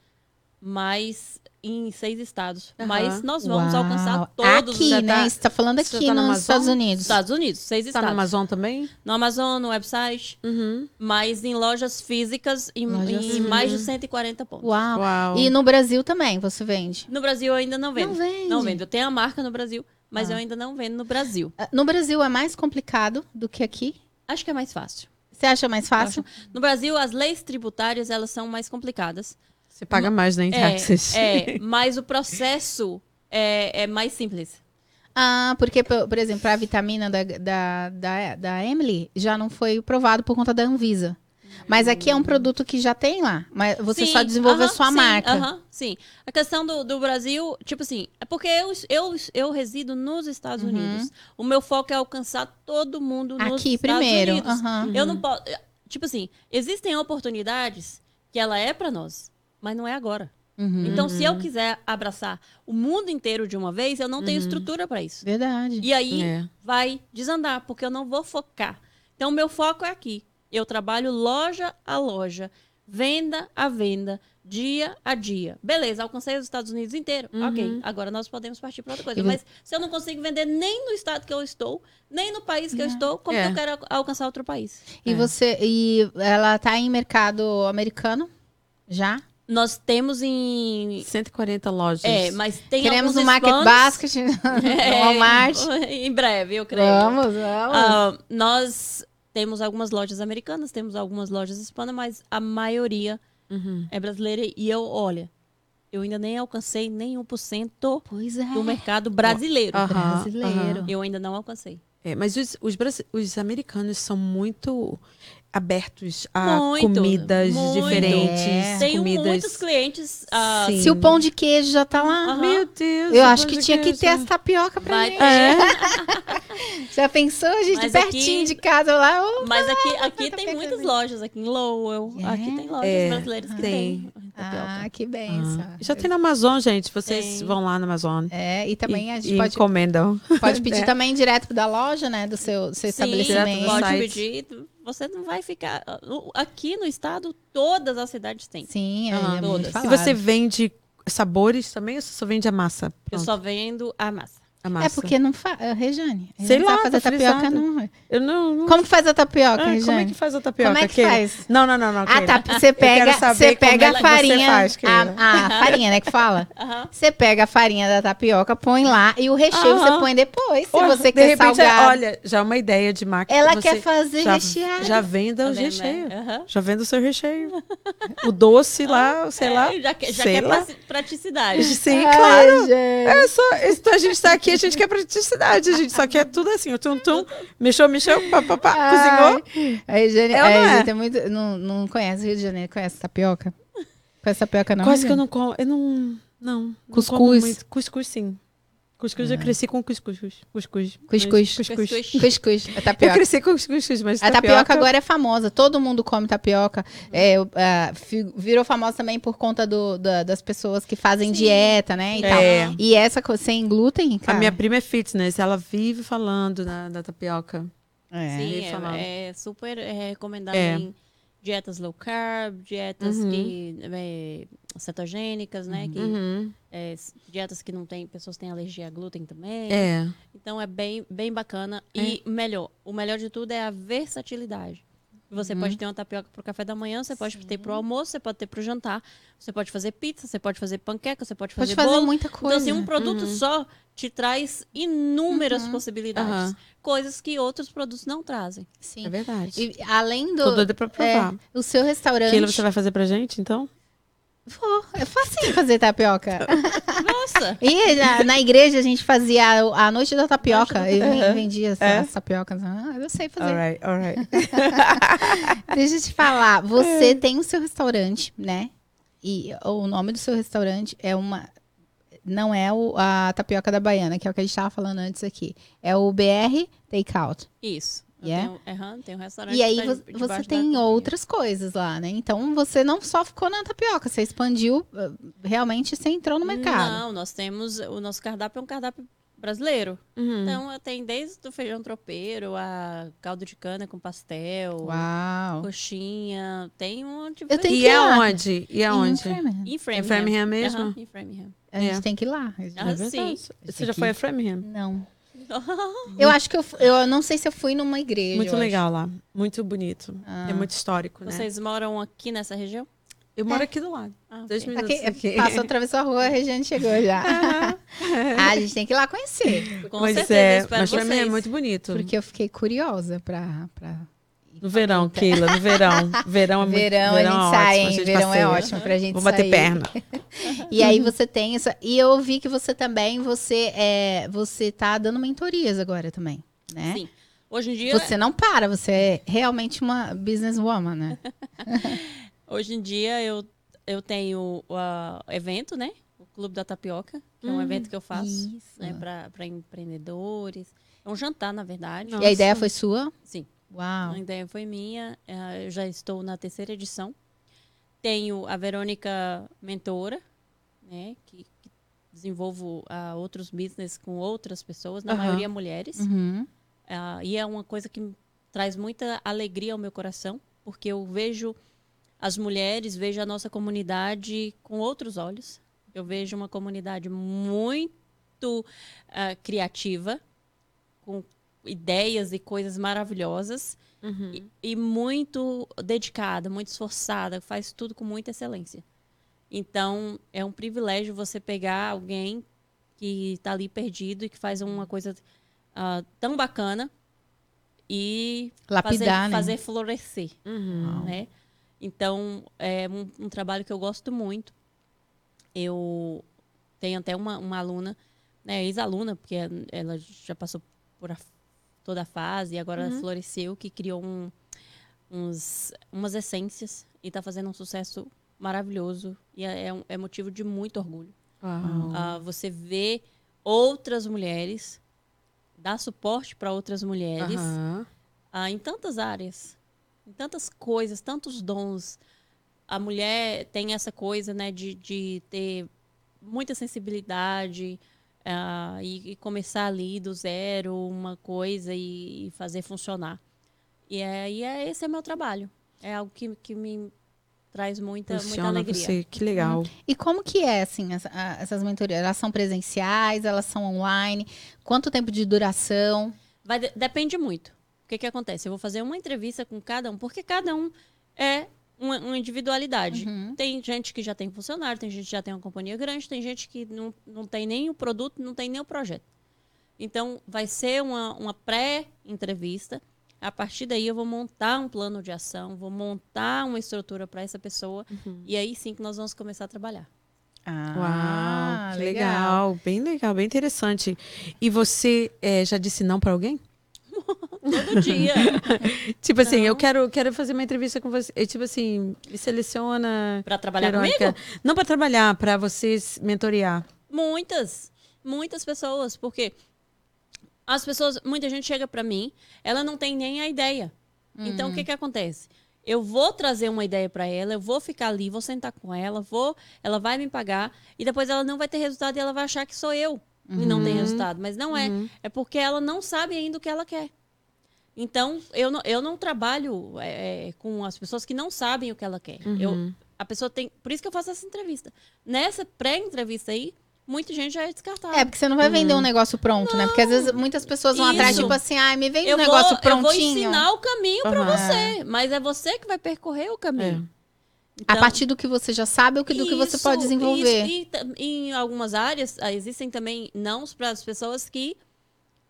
mas em seis estados. Aham. Mas nós vamos Uau. alcançar todos aqui, os né? tá- Você tá falando você aqui tá no nos Amazon? Estados Unidos. Estados Unidos, seis Tá estados. no Amazon também? No Amazon, no website, Uhum. mas em lojas físicas em, Lojas em físicas. mais de 140 pontos. Uau. Uau. E no Brasil também você vende? No Brasil eu ainda não vendo. Não vende? Não vendo. Eu tenho a marca no Brasil, mas Ah. eu ainda não vendo no Brasil. Ah, No Brasil é mais complicado do que aqui? Acho que é mais fácil. Você acha mais fácil? No Brasil, as leis tributárias, elas são mais complicadas. Você paga mais, né, em taxas. É, é, mas o processo é, é mais simples. Ah, porque, por por exemplo, a vitamina da, da, da, da Emily já não foi provado por conta da Anvisa. Mas aqui é um produto que já tem lá. Mas você Sim, só desenvolveu aham, sua sim, marca. aham, sim. A questão do, do Brasil, tipo assim, é porque eu, eu, eu resido nos Estados Unidos. O meu foco é alcançar todo mundo nos Uhum. Aqui Estados primeiro. Unidos. aham. Eu não posso. Tipo assim, existem oportunidades que ela é pra nós, mas não é agora. Uhum. Então, se eu quiser abraçar o mundo inteiro de uma vez, eu não tenho estrutura pra isso. Verdade. E aí É. vai desandar, porque eu não vou focar. Então, o meu foco é aqui. Eu trabalho loja a loja, venda a venda, dia a dia. Beleza, alcancei os Estados Unidos inteiro. Ok, agora nós podemos partir para outra coisa. Mas se eu não consigo vender nem no estado que eu estou, nem no país que eu estou, como É. que eu quero al- alcançar outro país? E É. você. E ela tá em mercado americano? Já? Nós temos em. 140 lojas. É, mas tem Queremos um market expands- basket É, no Walmart. Em breve, eu creio. Vamos, vamos. Ah, nós temos algumas lojas americanas, temos algumas lojas hispanas, mas a maioria Uhum. é brasileira. E eu, olha, eu ainda nem alcancei nem 1% Pois é. do mercado brasileiro. Aham, brasileiro. Eu ainda não alcancei. É, mas os, os, os americanos são muito abertos a Muito, comidas muito. diferentes. É. Tenho comidas... muitos clientes. Sim. Se o pão de queijo já tá lá. Meu Deus. eu acho que tinha que queijo. ter essa tapioca pra Vai mim. ter. É, Já pensou, gente, Mas pertinho aqui- de casa lá? ô, Mas aqui, aqui tá tem muitas lojas, aqui em Lowell. É? Aqui tem lojas É, brasileiras que tem. tem. Ah, que benção. Ah, Já tem na Amazon, gente. Vocês Tem. vão lá na Amazon. É, e também a gente e pode, encomendam. pode pedir É. também direto da loja, né? Do seu, seu Sim, estabelecimento. pode pedir. Você não vai ficar. Aqui no estado, todas as cidades têm. Sim, é, Ah, é muito todas. E você vende sabores também ou você só vende a massa? Eu Pronto, só vendo a massa. A massa. É porque não faz. Rejane. Rejane Sei lá, fazer tá tapioca, não. Eu não... não... Como que faz a tapioca, Ah, Rejane? como é que faz a tapioca? Como é que faz? Não, não, não, não. Ah, tá. Você pega, você pega é a farinha. faz, a, a farinha, né? Que fala. Você pega a farinha da tapioca, põe lá e o recheio você põe depois. Se você de quer repente, salgado. olha, já é uma ideia de máquina. ela quer fazer já, recheado. Já venda o recheio. né? Aham. Já venda o seu recheio. o doce lá, sei É, lá. Já, quer- já sei quer lá. prati- praticidade. Sim, claro. É só, então a gente tá aqui, a gente quer praticidade, a gente só quer tudo assim, o tum-tum, mexeu, mexeu, pá, pá, pá, cozinhou. A Regiane, É a não é? Tem muito, não, não conhece o Rio de Janeiro, conhece tapioca? Conhece tapioca não? Quase que eu não como, eu não, não. não Cuscuz? muito. Cuscuz, sim. Cuscuz, eu cresci com cuscuz. Cuscuz. Cuscuz. Cuscuz. Cuscuz. A Eu tapioca. cresci com cuscuz, mas A tapioca agora é famosa, todo mundo come tapioca. É, fi- virou famosa também por conta do, da- das pessoas que fazem dieta, né? E, É. tal. e essa sem glúten, A cara. minha prima é fitness, ela vive falando da, da tapioca. É. Sim, é, é super é, recomendado É. em dietas low carb, dietas Uhum. que, é, cetogênicas, né? Que, Uhum. é, dietas que não tem, pessoas têm alergia a glúten também. É. Então é bem, bem bacana. E melhor, o melhor de tudo é a versatilidade. Você Uhum. pode ter uma tapioca pro café da manhã, você pode ter pro almoço, você pode ter pro jantar, você pode fazer pizza, você pode fazer panqueca, você pode fazer Pode fazer bolo. muita coisa. Então, assim, um produto só te traz inúmeras possibilidades. Aham. Coisas que outros produtos não trazem. Sim. É verdade. E além do. Tô doida pra provar. é, o seu restaurante. Keila, você vai fazer pra gente, então? Vou. É facinho fazer tapioca. Nossa! E na, na igreja a gente fazia a, a noite da tapioca. Eu Aham. vendia É? tapiocas. Ah, eu sei fazer. Alright, alright. Deixa eu te falar. Você tem o seu restaurante, né? E o nome do seu restaurante é uma. Não é o, a tapioca da Baiana, que é o que a gente estava falando antes aqui. É o BR Takeout. Isso. Yeah? tenho, aham, tem um restaurante. E aí tá você da tem outras coisas lá, né? Então você não só ficou na tapioca, você expandiu. uh, Realmente você entrou no mercado. Não, nós temos. O nosso cardápio é um cardápio brasileiro. Uhum. Então tem desde o feijão tropeiro, a caldo de cana com pastel, Uau. coxinha. Tem um monte de E ir é? E é onde? Em Framingham. Em Framingham. Mesmo? Aham, em Framingham. A gente É. tem que ir lá. Ah, É sim. Você já foi a Framingham? Não. Eu acho que eu, eu não sei se eu fui numa igreja. Muito legal lá. Muito bonito. Ah. É muito histórico, né? Vocês moram aqui nessa região? Eu moro aqui do lado. Ah, Dois ok. minutos Aqui, aqui. Passou, atravessou a rua, a região chegou já. ah, a gente tem que ir lá conhecer. Com Mas certeza, é, mas Framingham vocês. é muito bonito. Porque eu fiquei curiosa pra. pra... No verão, Keila, no verão. Verão é muito Verão, a gente é sai, ótimo, gente Verão é ótimo pra gente Vou bater sair. perna. E aí você tem essa. E eu vi que você também, você é. Você tá dando mentorias agora também, né? Sim. Hoje em dia, Você não para, você é realmente uma businesswoman, né? hoje em dia eu, eu tenho o evento, né? O Clube da Tapioca, que é um Hum, evento que eu faço Isso. né, para empreendedores. É um jantar, na verdade. Nossa. E a ideia foi sua? Sim. Uau. A ideia foi minha. eh, Eu já estou na terceira edição. Tenho a Verônica Mentora, né? Que, que desenvolvo ah, outros business com outras pessoas, na Aham. maioria mulheres. Uhum. Ah, e é uma coisa que traz muita alegria ao meu coração, porque eu vejo as mulheres, vejo a nossa comunidade com outros olhos. Eu vejo uma comunidade muito ah, criativa, com ideias e coisas maravilhosas Uhum. e, e muito dedicada, muito esforçada, faz tudo com muita excelência. Então, é um privilégio você pegar alguém que está ali perdido e que faz uma coisa ah, tão bacana e Lapidar, fazer, né? fazer florescer, Uhum. né? Então, é um, um trabalho que eu gosto muito. eu tenho até uma, uma aluna, né, ex-aluna, porque ela já passou por a, toda a fase e agora Uhum. floresceu, que criou um, uns, umas essências e está fazendo um sucesso maravilhoso e é, é um- é motivo de muito orgulho. Ah, você vê outras mulheres, dar suporte para outras mulheres ah, em tantas áreas, em tantas coisas, tantos dons. A mulher tem essa coisa, né, de, de ter muita sensibilidade ah, e, e começar ali do zero uma coisa e, e fazer funcionar. E, é, e é, esse é meu trabalho. É algo que, que me traz muita, muita Funciona alegria. você, que legal. E como que é, assim, as- a- essas mentorias? Elas são presenciais, elas são online? Quanto tempo de duração? Vai de- depende muito. O que, que acontece? Eu vou fazer uma entrevista com cada um, porque cada um é uma, uma individualidade. Uhum. Tem gente que já tem funcionário, tem gente que já tem uma companhia grande, tem gente que não, não tem nem o produto, não tem nem o projeto. Então, vai ser uma, uma pré-entrevista. A partir daí, eu vou montar um plano de ação, vou montar uma estrutura para essa pessoa. E aí sim que nós vamos começar a trabalhar. Ah, Uau, que legal. Bem legal, bem interessante. E você eh, já disse não para alguém? Todo dia. Tipo assim, Não. eu quero, quero fazer uma entrevista com você. E, tipo assim, me seleciona. para trabalhar Verônica. comigo? Não para trabalhar, para vocês mentorear. Muitas, muitas pessoas, porque as pessoas, muita gente chega para mim, ela não tem nem a ideia. Então o que que acontece? Eu vou trazer uma ideia para ela, eu vou ficar ali, vou sentar com ela, vou, ela vai me pagar e depois ela não vai ter resultado e ela vai achar que sou eu e não tem resultado, mas não é, é porque ela não sabe ainda o que ela quer. Então eu não, eu não trabalho é, é, com as pessoas que não sabem o que ela quer. Eu, a pessoa tem, por isso que eu faço essa entrevista. Nessa pré-entrevista aí, muita gente já é descartada. É, porque você não vai vender um negócio pronto, né? Porque às vezes muitas pessoas vão atrás, Isso. tipo assim, ai, me vende eu um negócio vou, eu prontinho. vou ensinar o caminho para Aham. você, mas é você que vai percorrer o caminho. A Então, partir do que você já sabe ou que- do que você isso, pode desenvolver. isso. E em algumas áreas, ah, existem também nãos para as pessoas que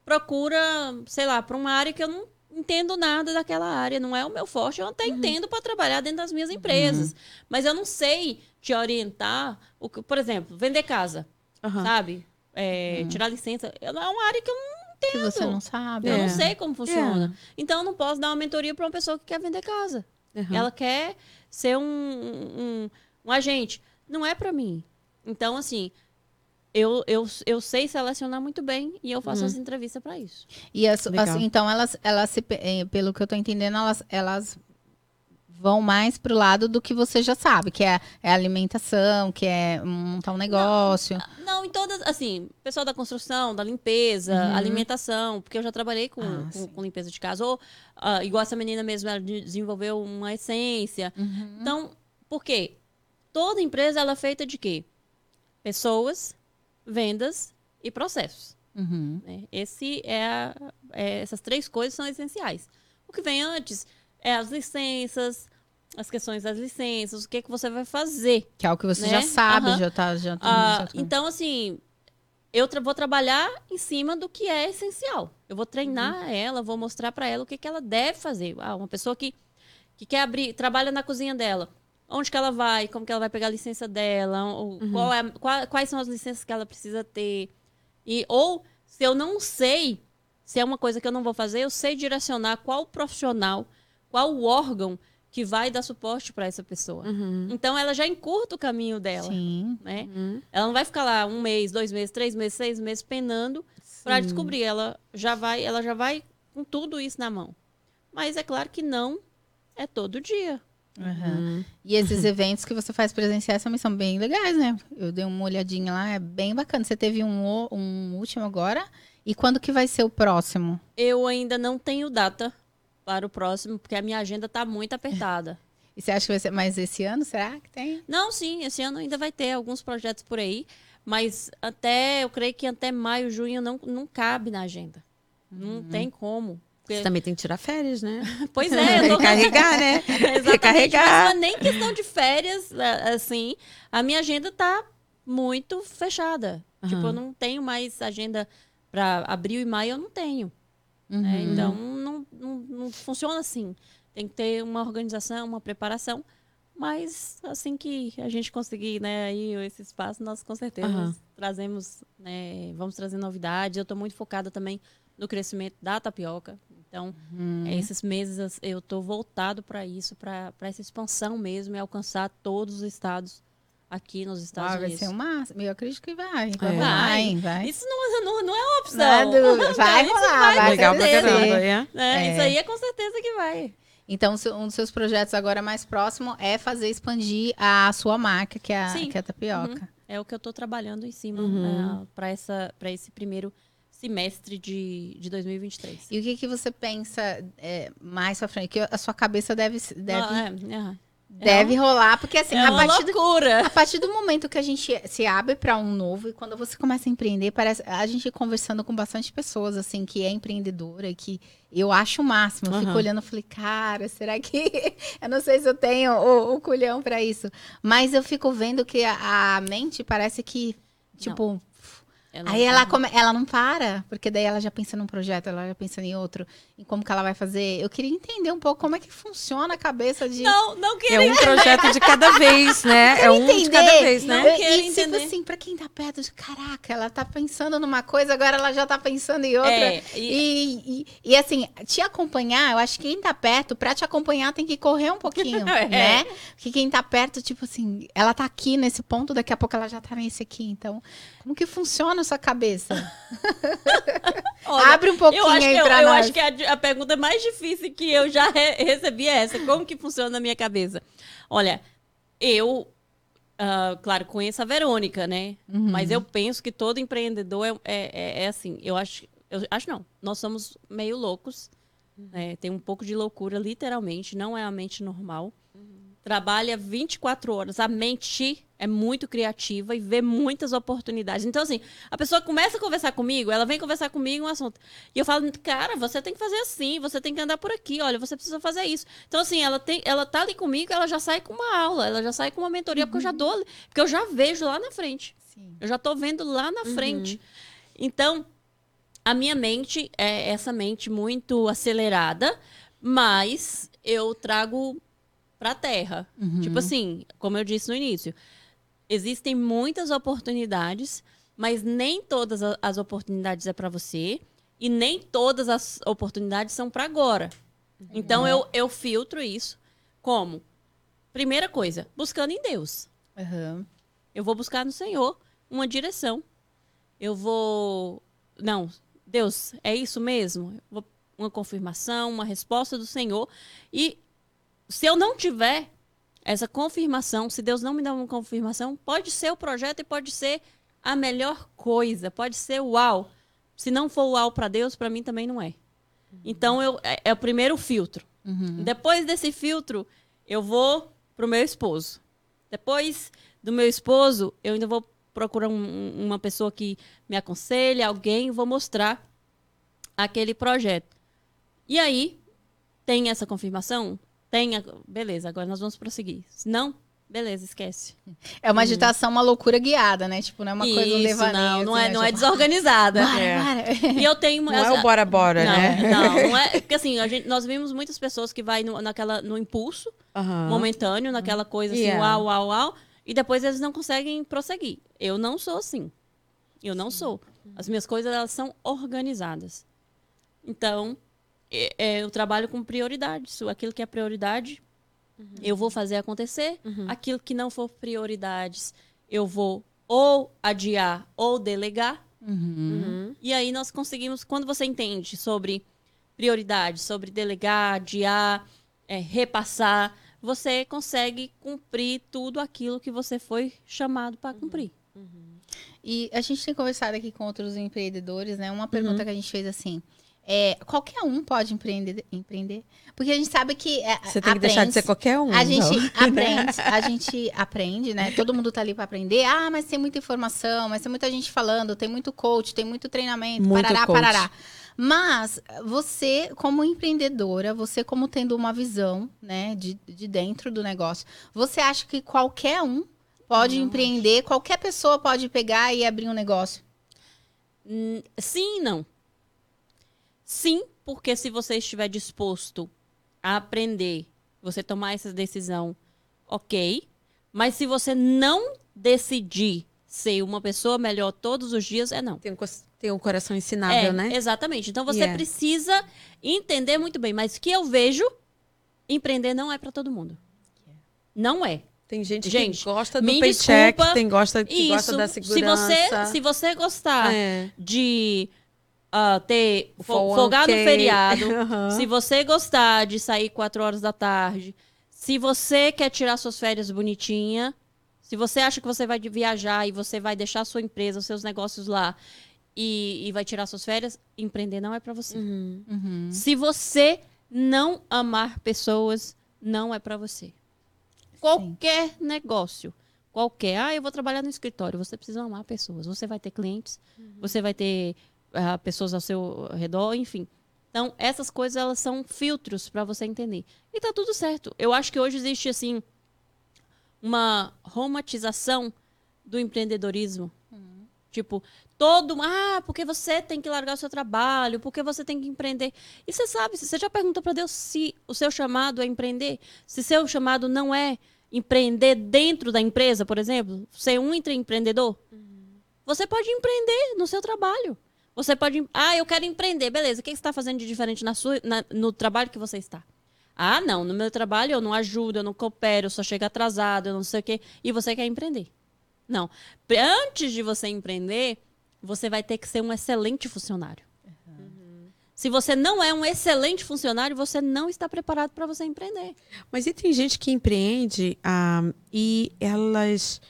procuram, sei lá, para uma área que eu não entendo nada daquela área, não é o meu forte. Eu até Uhum. entendo para trabalhar dentro das minhas empresas, mas eu não sei te orientar, o que, por exemplo, vender casa, Aham. sabe? É, Tirar licença, é uma área que eu não Que você não sabe. eu É. não sei como funciona. Então, eu não posso dar uma mentoria para uma pessoa que quer vender casa. Ela quer ser um, um, um agente. Não é para mim. Então, assim, eu, eu, eu sei selecionar muito bem e eu faço as entrevistas para isso. E as- Legal. assim, então elas, elas se, pe- eh, pelo que eu tô entendendo, elas, elas vão mais pro lado do que você já sabe, que é, é alimentação, que é montar um negócio. Não, em todas, assim, pessoal da construção, da limpeza, alimentação, porque eu já trabalhei com, Ah, com, com limpeza de casa. Ou, ah, igual essa menina mesmo, ela de- desenvolveu uma essência. Uhum. Então, por quê? Toda empresa ela é feita de quê? Pessoas, vendas e processos. Uhum. né? Esse é, a- é- essas três coisas são essenciais. O que vem antes é as licenças, as questões das licenças, o que, que você vai fazer. Que é o que você Né? já sabe, Aham. já tá. Já, tá- então, assim, eu tra- vou trabalhar em cima do que é essencial. Eu vou treinar ela, vou mostrar para ela o que, que ela deve fazer. Ah, uma pessoa que, que quer abrir, trabalha na cozinha dela. Onde que ela vai? Como que ela vai pegar a licença dela? o- qual é, qual- quais são as licenças que ela precisa ter? E, ou, se eu não sei, se é uma coisa que eu não vou fazer, eu sei direcionar qual profissional, qual o órgão que vai dar suporte para essa pessoa. Então, ela já encurta o caminho dela Sim. né? Ela não vai ficar lá um mês, dois meses, três meses, seis meses penando para descobrir. Ela já vai, ela já vai com tudo isso na mão. Mas é claro que não é todo dia. Aham. E esses eventos que você faz presenciais também são bem legais, né? Eu dei uma olhadinha lá, é bem bacana. Você teve um, um último agora. E quando que vai ser o próximo? Eu ainda não tenho data para o próximo, porque a minha agenda está muito apertada. E você acha que vai ser mais esse ano? Será que tem? não, sim, esse ano ainda vai ter alguns projetos por aí, mas até, eu creio que até maio, junho não, não cabe na agenda. Não tem como. Porque- Você também tem que tirar férias, né? Pois é, eu tô Recarregar, né? Exatamente, Recarregar. mas é nem questão de férias, assim. A minha agenda tá muito fechada. Tipo, eu não tenho mais agenda para abril e maio, eu não tenho. né? Então, não, não, não funciona assim. Tem que ter uma organização, uma preparação Mas assim que a gente conseguir, né, aí esse espaço, nós com certeza Aham. trazemos, né, vamos trazer novidades. Eu estou muito focada também no crescimento da tapioca. Então, Uhum. esses meses eu estou voltado para isso, para essa expansão mesmo e alcançar todos os estados aqui nos Estados Ah, vai Unidos. ser um máximo. Eu acredito que vai. É. Vai, vai. vai. Isso não, não, não é uma opção. Não é dúvida. Vai rolar, vai Legal pra acontecer. caramba, é? né? É. Isso aí é com certeza que vai. Então, um dos seus projetos agora mais próximo é fazer expandir a sua marca, que é a, Sim. que é a tapioca. É o que eu estou trabalhando em cima Uhum. para essa para esse primeiro semestre de, de 2023. E o que, que você pensa é, mais pra frente? Que a sua cabeça deve, deve, Não, é, é. Deve rolar, porque assim, É a, partir do, loucura. a partir do momento que a gente se abre para um novo e quando você começa a empreender, parece a gente conversando com bastante pessoas assim que é empreendedora, que eu acho o máximo. Eu fico Aham. olhando e falei, cara, será que eu não sei se eu tenho o, o culhão para isso, mas eu fico vendo que a, a mente parece que tipo Aí ela, come, ela não para, porque daí ela já pensa num projeto, ela já pensa em outro, em como que ela vai fazer. Eu queria entender um pouco como é que funciona a cabeça de. Não, não É queria. um projeto de cada vez, né? É um de cada vez, né? Não Eu- quero e tipo entender. assim, pra quem tá perto, de, caraca, ela tá pensando numa coisa, agora ela já tá pensando em outra. É, e- E, e, e, assim, te acompanhar, eu acho que quem tá perto, pra te acompanhar, tem que correr um pouquinho, É. né? Porque quem tá perto, tipo assim, ela tá aqui nesse ponto, daqui a pouco ela já tá nesse aqui. Então, como que funciona a sua cabeça? Olha, Abre um pouquinho eu acho aí que, eu, pra eu nós. acho que a, a pergunta mais difícil que eu já re- recebi é essa. Como que funciona na minha cabeça? Olha, eu, ah, claro, conheço a Verônica, né? Uhum. Mas eu penso que todo empreendedor é, é, é- é assim. Eu acho, eu acho não. Nós somos meio loucos. né? Tem um pouco de loucura, literalmente. Não é a mente normal. Trabalha 24 horas. A mente é muito criativa e vê muitas oportunidades. Então, assim, a pessoa começa a conversar comigo, ela vem conversar comigo um assunto. E eu falo, cara, você tem que fazer assim, você tem que andar por aqui, olha, você precisa fazer isso. Então, assim, ela, tem, ela tá ali comigo, ela já sai com uma aula, ela já sai com uma mentoria, porque eu já dou, porque eu já vejo lá na frente. Sim. Eu já tô vendo lá na frente. Então, a minha mente é essa mente muito acelerada, mas eu trago pra terra. Uhum. Tipo assim, como eu disse no início, existem muitas oportunidades, mas nem todas a- as oportunidades é pra você e nem todas as oportunidades são pra agora. Então eu, eu filtro isso como primeira coisa, buscando em Deus. Aham. Eu vou buscar no Senhor uma direção. Eu vou. Não, Deus, é isso mesmo? Uma confirmação, uma resposta do Senhor. E se eu não tiver essa confirmação, se Deus não me dá uma confirmação, pode ser o projeto e pode ser a melhor coisa, pode ser uau. Se não for uau para Deus, para mim também não é. Então eu, é, é o primeiro filtro. Uhum. Depois desse filtro, eu vou pro meu esposo. Depois do meu esposo, eu ainda vou procurar um- um- uma pessoa que me aconselhe, alguém, vou mostrar aquele projeto. E aí, tem essa confirmação? Tem, a- beleza, agora nós vamos prosseguir. Se não, beleza, esquece. É uma agitação, uma loucura guiada, né? Tipo, não é uma coisa um Isso, devaneio. não, não assim, é, né? não é Tipo, desorganizada. Para, É. para. E eu tenho... Não é o bora bora, não, né? não, não é. Porque assim, a gente, nós vimos muitas pessoas que vai no, naquela, no impulso, momentâneo, naquela coisa assim, Yeah. uau, uau, uau, e depois eles não conseguem prosseguir. Eu não sou assim. Eu não sou. As minhas coisas, elas são organizadas. Então, eu trabalho com prioridades. Aquilo que é prioridade, eu vou fazer acontecer. Aquilo que não for prioridades, eu vou ou adiar ou delegar. Uhum. Uhum. E aí nós conseguimos, quando você entende sobre prioridades, sobre delegar, adiar, é, repassar, você consegue cumprir tudo aquilo que você foi chamado para cumprir. E a gente tem conversado aqui com outros empreendedores, né? Uma pergunta Uhum. que a gente fez assim. É, qualquer um pode empreender, empreender? Porque a gente sabe que. é, Você tem que deixar de aprende- ser qualquer um. A gente então. aprende, a gente aprende, né? Todo mundo tá ali para aprender. Ah, mas tem muita informação, mas tem muita gente falando, tem muito coach, tem muito treinamento, Muito parará, coach. parará. Mas você, como empreendedora, você como tendo uma visão, né, de, de dentro do negócio, você acha que qualquer um pode Não empreender, qualquer pessoa pode pegar e abrir um negócio? Hum, Sim e não. Sim, porque se você estiver disposto a aprender, você tomar essa decisão, ok. Mas se você não decidir ser uma pessoa melhor todos os dias, é não. Tem um, tem um coração ensinável, é, né? Exatamente. Então você Yeah. precisa entender muito bem. Mas o que eu vejo, empreender não é para todo mundo. Não é. Tem gente, Gente, que gosta do paycheck, desculpa, tem gosta, que Isso. gosta da se segurança. você, se você gostar É. de ah, ter O fo- 401k. folgar no feriado, Aham. se você gostar de sair quatro horas da tarde, se você quer tirar suas férias bonitinha, se você acha que você vai viajar e você vai deixar sua empresa, os seus negócios lá e, e vai tirar suas férias, empreender não é para você. Uhum. Uhum. Se você não amar pessoas, não é para você. Qualquer negócio, qualquer. Ah, eu vou trabalhar no escritório. Você precisa amar pessoas. Você vai ter clientes, você vai ter ah, pessoas ao seu redor, enfim. Então, essas coisas elas são filtros para você entender. E tá tudo certo. Eu acho que hoje existe assim uma romantização do empreendedorismo. Tipo, todo. Ah, porque você tem que largar o seu trabalho, porque você tem que empreender. E você sabe, você já perguntou para Deus se o seu chamado é empreender? Se seu chamado não é empreender dentro da empresa, por exemplo? Ser um empreendedor? Você pode empreender no seu trabalho. Você pode. Ah, eu quero empreender. Beleza. O que você está fazendo de diferente na sua, na- no trabalho que você está? Ah, não. No meu trabalho eu não ajudo, eu não coopero, eu só chego atrasado, eu não sei o quê. E você quer empreender. Não. Antes de você empreender, você vai ter que ser um excelente funcionário. Se você não é um excelente funcionário, você não está preparado para você empreender. Mas e tem gente que empreende ah, e elas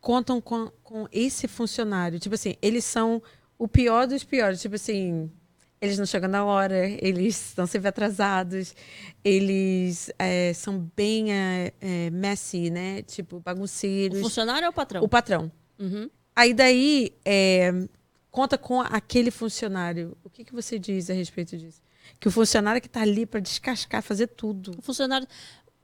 contam com, com esse funcionário. Tipo assim, eles são o pior dos piores. Tipo assim, eles não chegam na hora, eles estão sempre atrasados, eles eh, são bem eh, eh, messy, né? Tipo, O bagunceiros. funcionário é o patrão. O patrão. Uhum. Aí daí, é, conta com aquele funcionário. O que, que você diz a respeito disso? Que o funcionário que está ali para descascar, fazer tudo. O funcionário.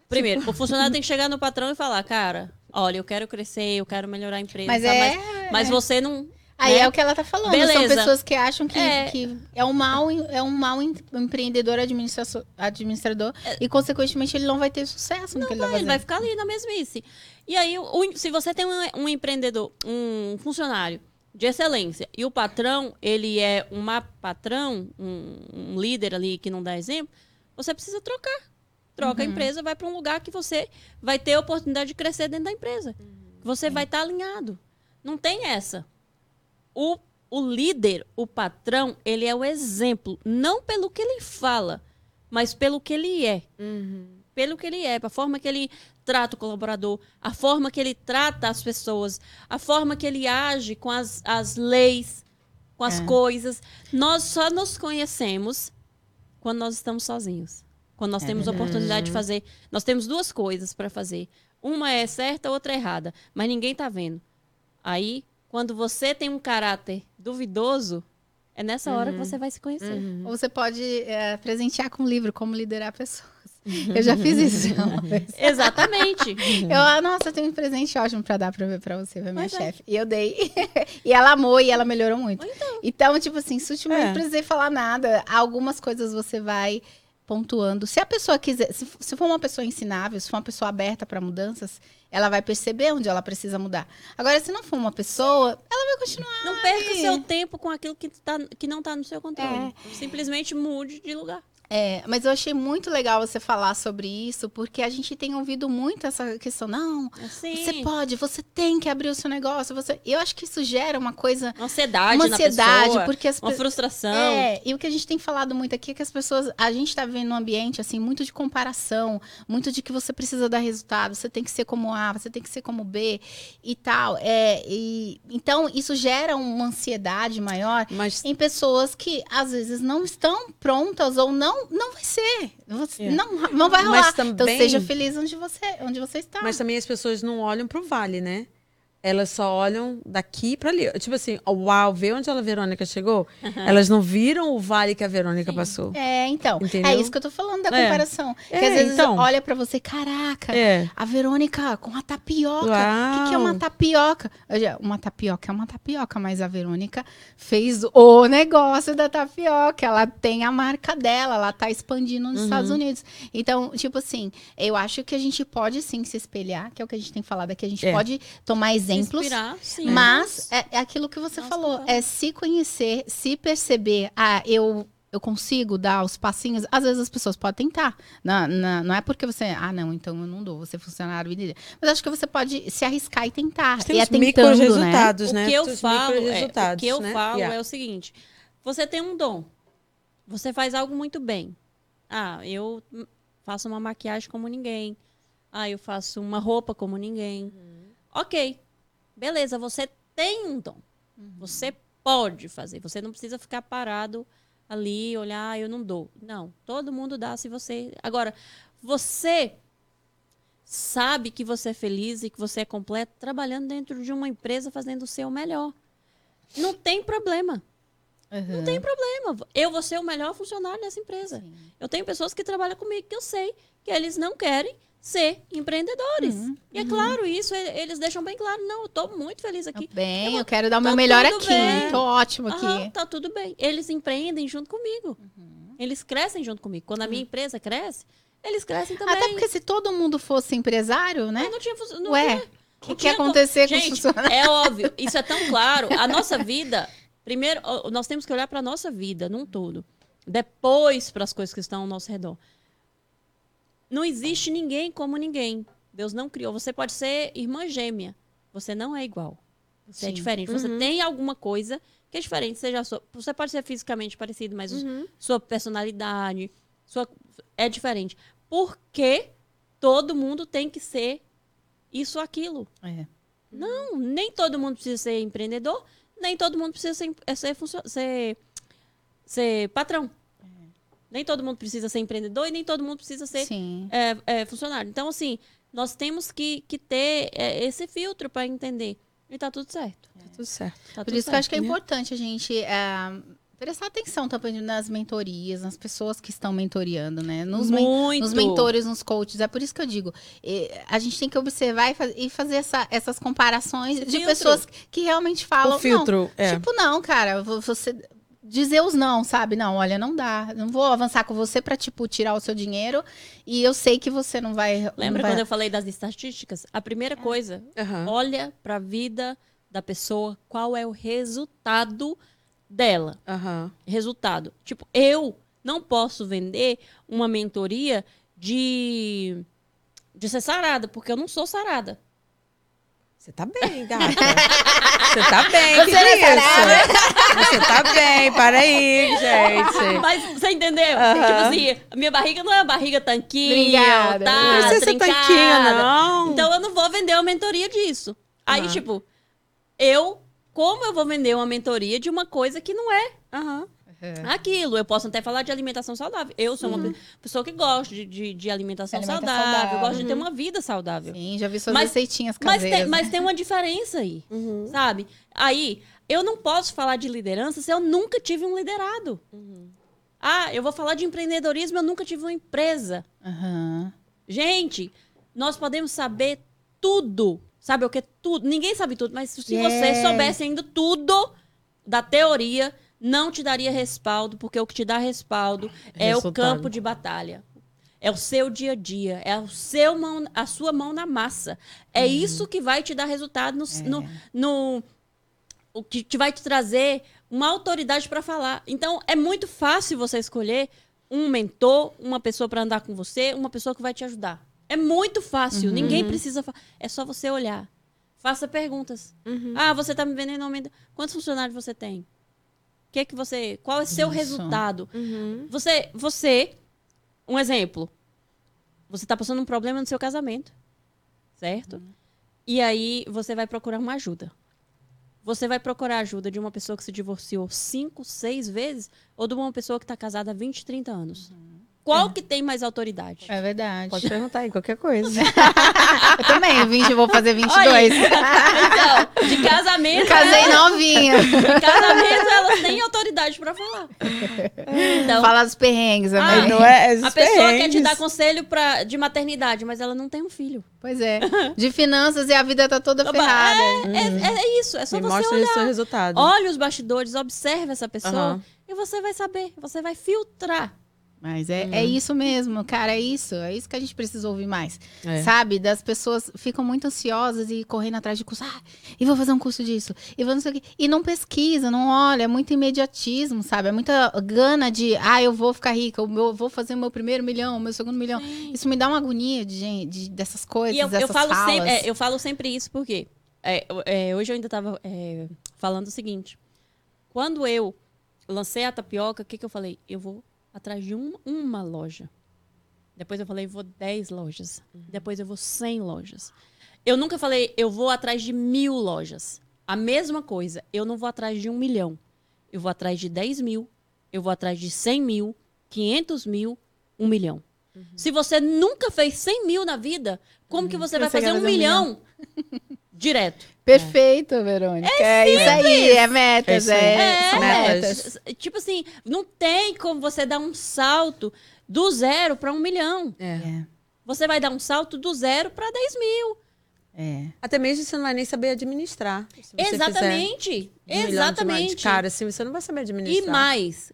Primeiro, o funcionário tem que chegar no patrão e falar, cara, olha, eu quero crescer, eu quero melhorar a empresa. Mas tá? é- mas, mas você não. Aí né? é o que ela tá falando. São Beleza. pessoas que acham que É. é, que é um mau, é um em- empreendedor administra- administrador e, consequentemente, ele não vai ter sucesso no que ele tá Não, ele vai ficar ali na mesmice. E aí, o- se você tem um, um empreendedor, um funcionário de excelência, e o patrão, ele é um patrão, um, um líder ali que não dá exemplo, você precisa trocar. Troca a empresa, vai para um lugar que você vai ter a oportunidade de crescer dentro da empresa. Você vai estar alinhado. Não tem essa. O, o líder, o patrão, ele é o exemplo, não pelo que ele fala, mas pelo que ele é pelo que ele é, a forma que ele trata o colaborador, a forma que ele trata as pessoas, a forma que ele age com as, as leis, com as É. coisas. Nós só nos conhecemos quando nós estamos sozinhos. Quando nós temos a oportunidade de fazer. Nós temos duas coisas para fazer. Uma é certa, outra é errada. Mas ninguém tá vendo. Aí, quando você tem um caráter duvidoso, é nessa hora que você vai se conhecer. Ou você pode é, presentear com um livro Como Liderar Pessoas. Eu já fiz isso uma vez. Exatamente. Eu, ah, nossa, eu tenho um presente ótimo pra dar pra, pra você, pra minha Mas é. chefe. E eu dei. e ela amou e ela melhorou muito. Então, tipo assim, sutilmente É. não precisei falar nada. Algumas coisas você vai pontuando. Se a pessoa quiser, se, se for uma pessoa ensinável, se for uma pessoa aberta pra mudanças, ela vai perceber onde ela precisa mudar. Agora, se não for uma pessoa, ela vai continuar. Não perca seu tempo com aquilo que, tá, que não está no seu controle. É. Simplesmente mude de lugar. É, mas eu achei muito legal você falar sobre isso, porque a gente tem ouvido muito essa questão, não, Assim, você pode, você tem que abrir o seu negócio, você... Eu acho que isso gera uma coisa, uma ansiedade uma ansiedade, pessoa, porque as uma frustração. É, e o que a gente tem falado muito aqui é que as pessoas, a gente tá vivendo um ambiente assim muito de comparação, muito de que você precisa dar resultado, você tem que ser como A, você tem que ser como B e tal. É, e então isso gera uma ansiedade maior Mas em pessoas que às vezes não estão prontas ou não não vai ser, Você- É. não, não vai rolar. Então também- seja feliz onde você onde você está. Mas também as pessoas não olham pro vale, né? Elas só olham daqui pra ali. Tipo assim, uau, vê onde a Verônica chegou? Elas não viram o vale que a Verônica Sim. passou. É, então. Entendeu? É isso que eu tô falando da É. comparação. É, que às vezes então. olha pra você, caraca, É. a Verônica com a tapioca. O que, que é uma tapioca? Uma tapioca é uma tapioca, mas a Verônica fez o negócio da tapioca. Ela tem a marca dela, ela tá expandindo nos Uhum. Estados Unidos. Então, tipo assim, eu acho que a gente pode sim se espelhar, que é o que a gente tem falado aqui. A gente É. pode tomar exemplos. Inspirar, sim. Mas é, é aquilo que você Nossa, falou, é se conhecer, se perceber, ah, eu eu consigo dar os passinhos. Às vezes as pessoas podem tentar. Não, não, não é porque você, ah, não, então eu não dou, você é funcionário. Mas acho que você pode se arriscar e tentar. Tem e é os tentando, micro né? resultados, o né? que eu Os falo, é, o que eu né? falo Yeah. é o seguinte: você tem um dom, você faz algo muito bem. Ah, eu faço uma maquiagem como ninguém. Ah, eu faço uma roupa como ninguém. Ok, beleza, você tem um dom. Você pode fazer. Você não precisa ficar parado ali, olhar, ah, eu não dou. Não, todo mundo dá se você. Agora, você sabe que você é feliz e que você é completo trabalhando dentro de uma empresa fazendo o seu melhor. Não tem problema. Uhum. Não tem problema. Eu vou ser o melhor funcionário dessa empresa. Sim. Eu tenho pessoas que trabalham comigo que eu sei que eles não querem ser empreendedores. Uhum, E é claro, isso eles deixam bem claro. Não, eu tô muito feliz aqui. Tá bem, Eu- eu quero dar o meu tá melhor tudo aqui. bem. Tô ótimo aqui. Aham, tá tudo bem. Eles empreendem junto comigo. Eles crescem junto comigo. Quando a minha empresa cresce, eles crescem também. Até porque se todo mundo fosse empresário, né? Não tinha, não Ué, tinha- o que, que ia co- acontecer com os Gente, funcionários? é óbvio, isso é tão claro. A nossa vida, primeiro, nós temos que olhar para a nossa vida num todo. Depois para as coisas que estão ao nosso redor. Não existe ninguém como ninguém. Deus não criou. Você pode ser irmã gêmea. Você não é igual. Você é Sim. diferente. Você Uhum. tem alguma coisa que é diferente. Seja a sua- você pode ser fisicamente parecido, mas Uhum. sua personalidade sua, é diferente. Porque todo mundo tem que ser isso ou aquilo. É. Não, nem todo mundo precisa ser empreendedor, nem todo mundo precisa ser, é ser, ser, ser patrão. Nem todo mundo precisa ser empreendedor e nem todo mundo precisa ser é, é, funcionário. Então, assim, nós temos que, que ter é, esse filtro para entender. E tá tudo certo. Tá tudo certo. Tá Por tudo isso que eu acho que é né? importante a gente é, prestar atenção também nas mentorias, nas pessoas que estão mentoreando, né? Nos, men- nos mentores, nos coaches. É por isso que eu digo, a gente tem que observar e, faz- e fazer essa- essas comparações Esse de filtro. pessoas que realmente falam. o filtro, Não, é. Tipo, não, cara, vo- você dizer os não, sabe? Não, olha, não dá. Não vou avançar com você pra, tipo, tirar o seu dinheiro e eu sei que você não vai. não Lembra vai- quando eu falei das estatísticas? A primeira coisa, Aham. olha para a vida da pessoa, qual é o resultado dela. Aham. resultado. Tipo, eu não posso vender uma mentoria de, de ser sarada, porque eu não sou sarada. Você tá bem, gata. Você tá bem, Você que é isso? Você tá bem, para aí, gente. Mas você entendeu? Tipo assim, a minha barriga não é uma barriga tanquinho, Obrigada. tá? Não precisa ser tanquinho, não. Então eu não vou vender uma mentoria disso. Aí, tipo, eu, como eu vou vender uma mentoria de uma coisa que não é Aham. É. aquilo? Eu posso até falar de alimentação saudável. Eu sou uma pe- pessoa que gosta de, de, de alimentação, Alimentação saudável, saudável. gosto de ter uma vida saudável. Sim, já vi suas Mas- receitinhas Mas caseiras. tem, mas né? tem uma diferença aí, Uhum. sabe? Aí, eu não posso falar de liderança se eu nunca tive um liderado. Uhum. Ah, eu vou falar de empreendedorismo, eu nunca tive uma empresa. Gente, nós podemos saber tudo. Sabe o que? Tudo. Ninguém sabe tudo, mas se Yes. você soubesse ainda tudo da teoria, não te daria respaldo, porque o que te dá respaldo é o Resultado. campo de batalha. É o seu dia a dia, é o seu mão, a sua mão na massa. É isso que vai te dar resultado no, no, no- o que te vai te trazer uma autoridade para falar. Então, é muito fácil você escolher um mentor, uma pessoa para andar com você, uma pessoa que vai te ajudar. É muito fácil. Ninguém precisa. fa- É só você olhar. Faça perguntas. Uhum. Ah, você está me vendendo aumento. Quantos funcionários você tem? O que é que você. Qual é o seu Isso. resultado? Uhum. Você, você, um exemplo. Você está passando um problema no seu casamento, certo? E aí você vai procurar uma ajuda. Você vai procurar ajuda de uma pessoa que se divorciou cinco, seis vezes ou de uma pessoa que está casada há 20, 30 anos? Qual que tem mais autoridade? É verdade. Pode perguntar aí qualquer coisa. Eu também, 20, vou fazer 22. Então, de casamento. Casei elas- novinha. De casamento, elas têm autoridade pra falar. Então, Falar dos perrengues, Ah, não é? a pessoa quer te dar conselho pra, de maternidade, mas ela não tem um filho. Pois é. De finanças e a vida tá toda Oba, ferrada. É, é- é isso, é só Me você mostra olhar. o seu resultado. Olha os bastidores, observe essa pessoa Aham. e você vai saber, você vai filtrar. Mas é, é isso mesmo, cara, é isso. É isso que a gente precisa ouvir mais. É. Sabe? Das pessoas ficam muito ansiosas e correndo atrás de curso. Ah, e vou fazer um curso disso. E vou não sei o quê. E não pesquisa, não olha. É muito imediatismo, sabe? É muita gana de, ah, eu vou ficar rica, eu vou- fazer o meu primeiro milhão, o meu segundo milhão. Isso me dá uma agonia de, gente, de- dessas coisas, E eu, dessas eu falo falas. sempre, é, eu falo sempre isso porque é, é, hoje eu ainda estava falando o seguinte: quando eu lancei a tapioca, o que, que eu falei? Eu vou atrás de um- uma loja. Depois eu falei, eu vou 10 lojas. Depois eu vou 100 lojas. Eu nunca falei, eu vou atrás de mil lojas. A mesma coisa, eu não vou atrás de um milhão. Eu vou atrás de 10 mil, eu vou atrás de 100 mil, 500 mil, um milhão. Se você nunca fez 100 mil na vida, como que você vai fazer um fazer um milhão direto? Perfeito, Verônica. É, isso aí, é metas, É é, são metas. Tipo assim, não tem como você dar um salto do zero para um milhão. É. É, Você vai dar um salto do zero para 10 mil. é. Até mesmo você não vai nem saber administrar. Exatamente. um Exatamente. De cara, assim, você não vai saber E administrar. mais,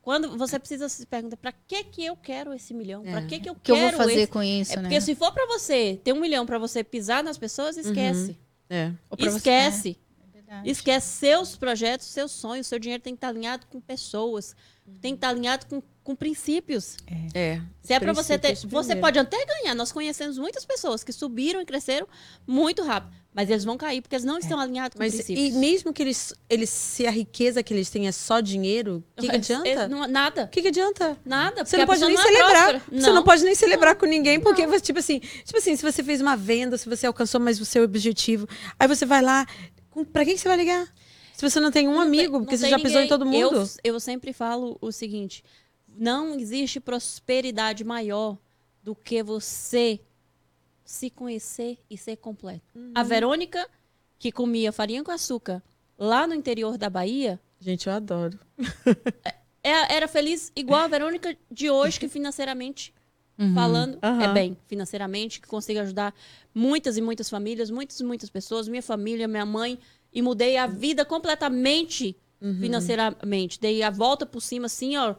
quando você precisa se perguntar, para que que eu quero esse milhão? Para É. que que eu O que eu quero vou fazer esse? com isso, É né? porque se for para você ter um milhão para você pisar nas pessoas, esquece. É. Você- Esquece. É verdade. Esquece seus projetos, seus sonhos. Seu dinheiro tem que estar alinhado com pessoas. Tem que estar alinhado com, com princípios. É. Se é para você ter. Princípios Você primeiro. pode até ganhar. Nós conhecemos muitas pessoas que subiram e cresceram muito rápido. Mas eles vão cair porque eles não estão alinhados com Mas princípios. e mesmo que eles, eles, se a riqueza que eles têm é só dinheiro, o que, que adianta? eles não- nada. O que, que adianta? Nada. Você não pode nem não é celebrar. Você não pode nem celebrar com ninguém, porque você, tipo assim, tipo assim, se você fez uma venda, se você alcançou mais o seu objetivo, aí você vai lá. Pra quem que você vai ligar? Se você não tem um Não tem- amigo, não porque você tem já pisou em ninguém. todo mundo. Eu, eu sempre falo o seguinte: não existe prosperidade maior do que você se conhecer e ser completo. Uhum. A Verônica, que comia farinha com açúcar lá no interior da Bahia, Gente, eu adoro. é- era feliz igual a Verônica de hoje, que financeiramente falando é Aham. bem, financeiramente, que consiga ajudar muitas e muitas famílias, muitas e muitas pessoas, minha família, minha mãe, e mudei a vida completamente financeiramente. Dei a volta por cima, assim, ó.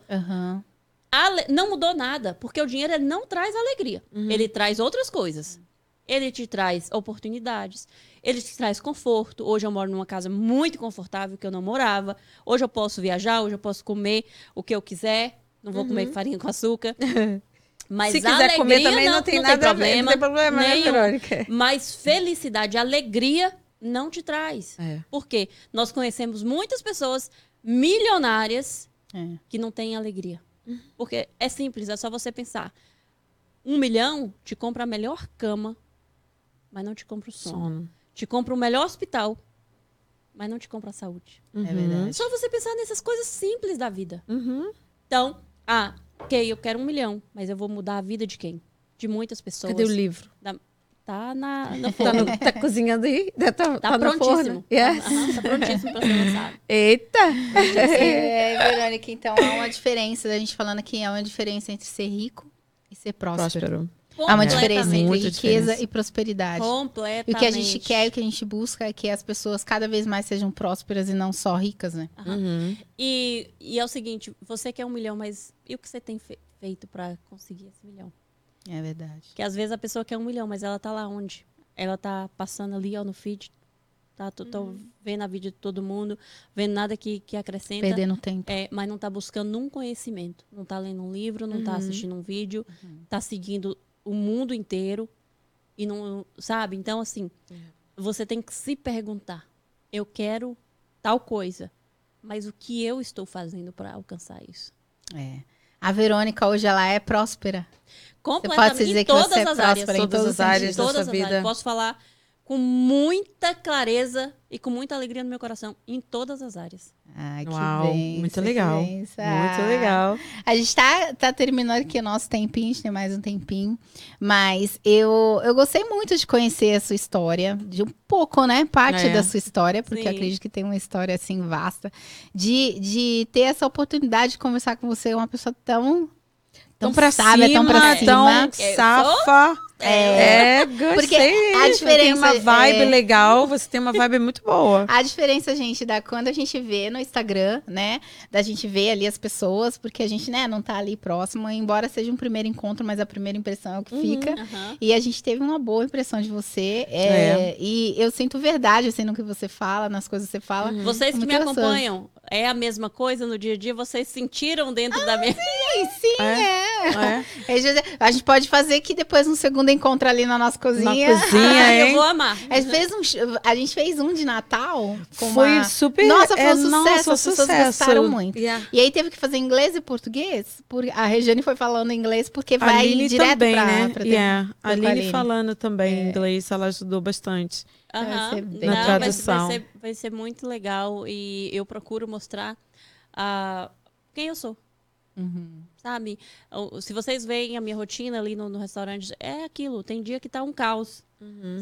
Ale- Não mudou nada, porque o dinheiro ele não traz alegria. Ele traz outras coisas. Ele te traz oportunidades, ele te traz conforto. Hoje eu moro numa casa muito confortável que eu não morava. Hoje eu posso viajar, hoje eu posso comer o que eu quiser. Não vou comer farinha com açúcar. Mas Se a quiser comer alegria também não, tem nada a ver, problema. não tem problema, né, nenhum. Verônica? Mas felicidade, alegria não te traz. É. Por quê? Nós conhecemos muitas pessoas milionárias É. que não têm alegria. Porque é simples, é só você pensar. Um milhão te compra a melhor cama, mas não te compra o sono. Sono. Te compra o melhor hospital, mas não te compra a saúde. É verdade. Só você pensar nessas coisas simples da vida. Uhum. Então, ah, ok, eu quero um milhão, mas eu vou mudar a vida de quem? De muitas pessoas. Cadê o livro? Da- Tá na, no Tá, forno. no- tá cozinhando aí? Tá, tá, Tá, tá no prontíssimo. forno? Yes. Aham, tá prontíssimo pra ser lançado. Eita! É, Verônica, então há uma diferença, a gente falando aqui, há uma diferença entre ser rico e ser próspero. Próspero. Há uma diferença entre riqueza diferença. e prosperidade. Completamente. E o que a gente quer e o que a gente busca é que as pessoas cada vez mais sejam prósperas e não só ricas, né? Uhum. E, e é o seguinte, você quer um milhão, mas e o que você tem fe- feito pra conseguir esse milhão? É verdade. Porque às vezes a pessoa quer um milhão, mas ela tá lá onde? Ela tá passando ali, ó, no feed. Tá, tô, tô Uhum. vendo a vídeo de todo mundo, vendo nada que, que acrescenta. Perdendo tempo. É, mas não tá buscando um conhecimento. Não tá lendo um livro, não tá assistindo um vídeo, tá seguindo o mundo inteiro e não, sabe? Então assim, você tem que se perguntar: eu quero tal coisa, mas o que eu estou fazendo para alcançar isso? É. A Verônica hoje ela é próspera. Completamente pode dizer em que você todas é as áreas, próspera em todas as áreas da sua vida. áreas. Posso falar com muita clareza e com muita alegria no meu coração em todas as áreas. Ai, que Uau, bem. muito legal. Muito Muito legal. A gente tá, tá terminando aqui o nosso tempinho, a gente tem mais um tempinho. Mas eu, eu gostei muito de conhecer a sua história, de um pouco, né? Parte É. da sua história, porque acredito que tem uma história assim vasta. De, de ter essa oportunidade de conversar com você, uma pessoa tão. Tão pra sábia, cima, tão pra cima. tão safa. É, gostei. Porque a Você tem uma diferença vibe é- legal, você tem uma vibe muito boa. A diferença, gente, da quando a gente vê no Instagram, né? Da gente ver ali as pessoas, porque a gente, né, não tá ali próximo, embora seja um primeiro encontro, mas a primeira impressão é o que fica. Aham. E a gente teve uma boa impressão de você. é, É. E eu sinto verdade, assim, no que você fala, nas coisas que você fala. Vocês que Muito me acompanham, é a mesma coisa no dia a dia? Vocês sentiram dentro da minha. Sim, sim, é. É. É, José, A gente pode fazer que depois um segundo encontro ali na nossa Na cozinha. cozinha, Ah, eu vou amar. A gente, fez um, a gente fez um de Natal. com Foi uma- super. Nossa, foi um é, sucesso, nossa, as pessoas sucesso. gostaram muito. Yeah. E aí teve que fazer inglês e português. Por, a Regiane foi falando inglês porque A vai Aline direto também, pra, né? pra ter- Yeah. A Aline Aline. falando também É. inglês, ela ajudou bastante. Bem Não, Na mas tradução. Vai ser, vai ser muito legal e eu procuro mostrar ah, quem eu sou, Uhum. sabe? Se vocês veem a minha rotina ali no, no restaurante, é aquilo. Tem dia que tá um caos,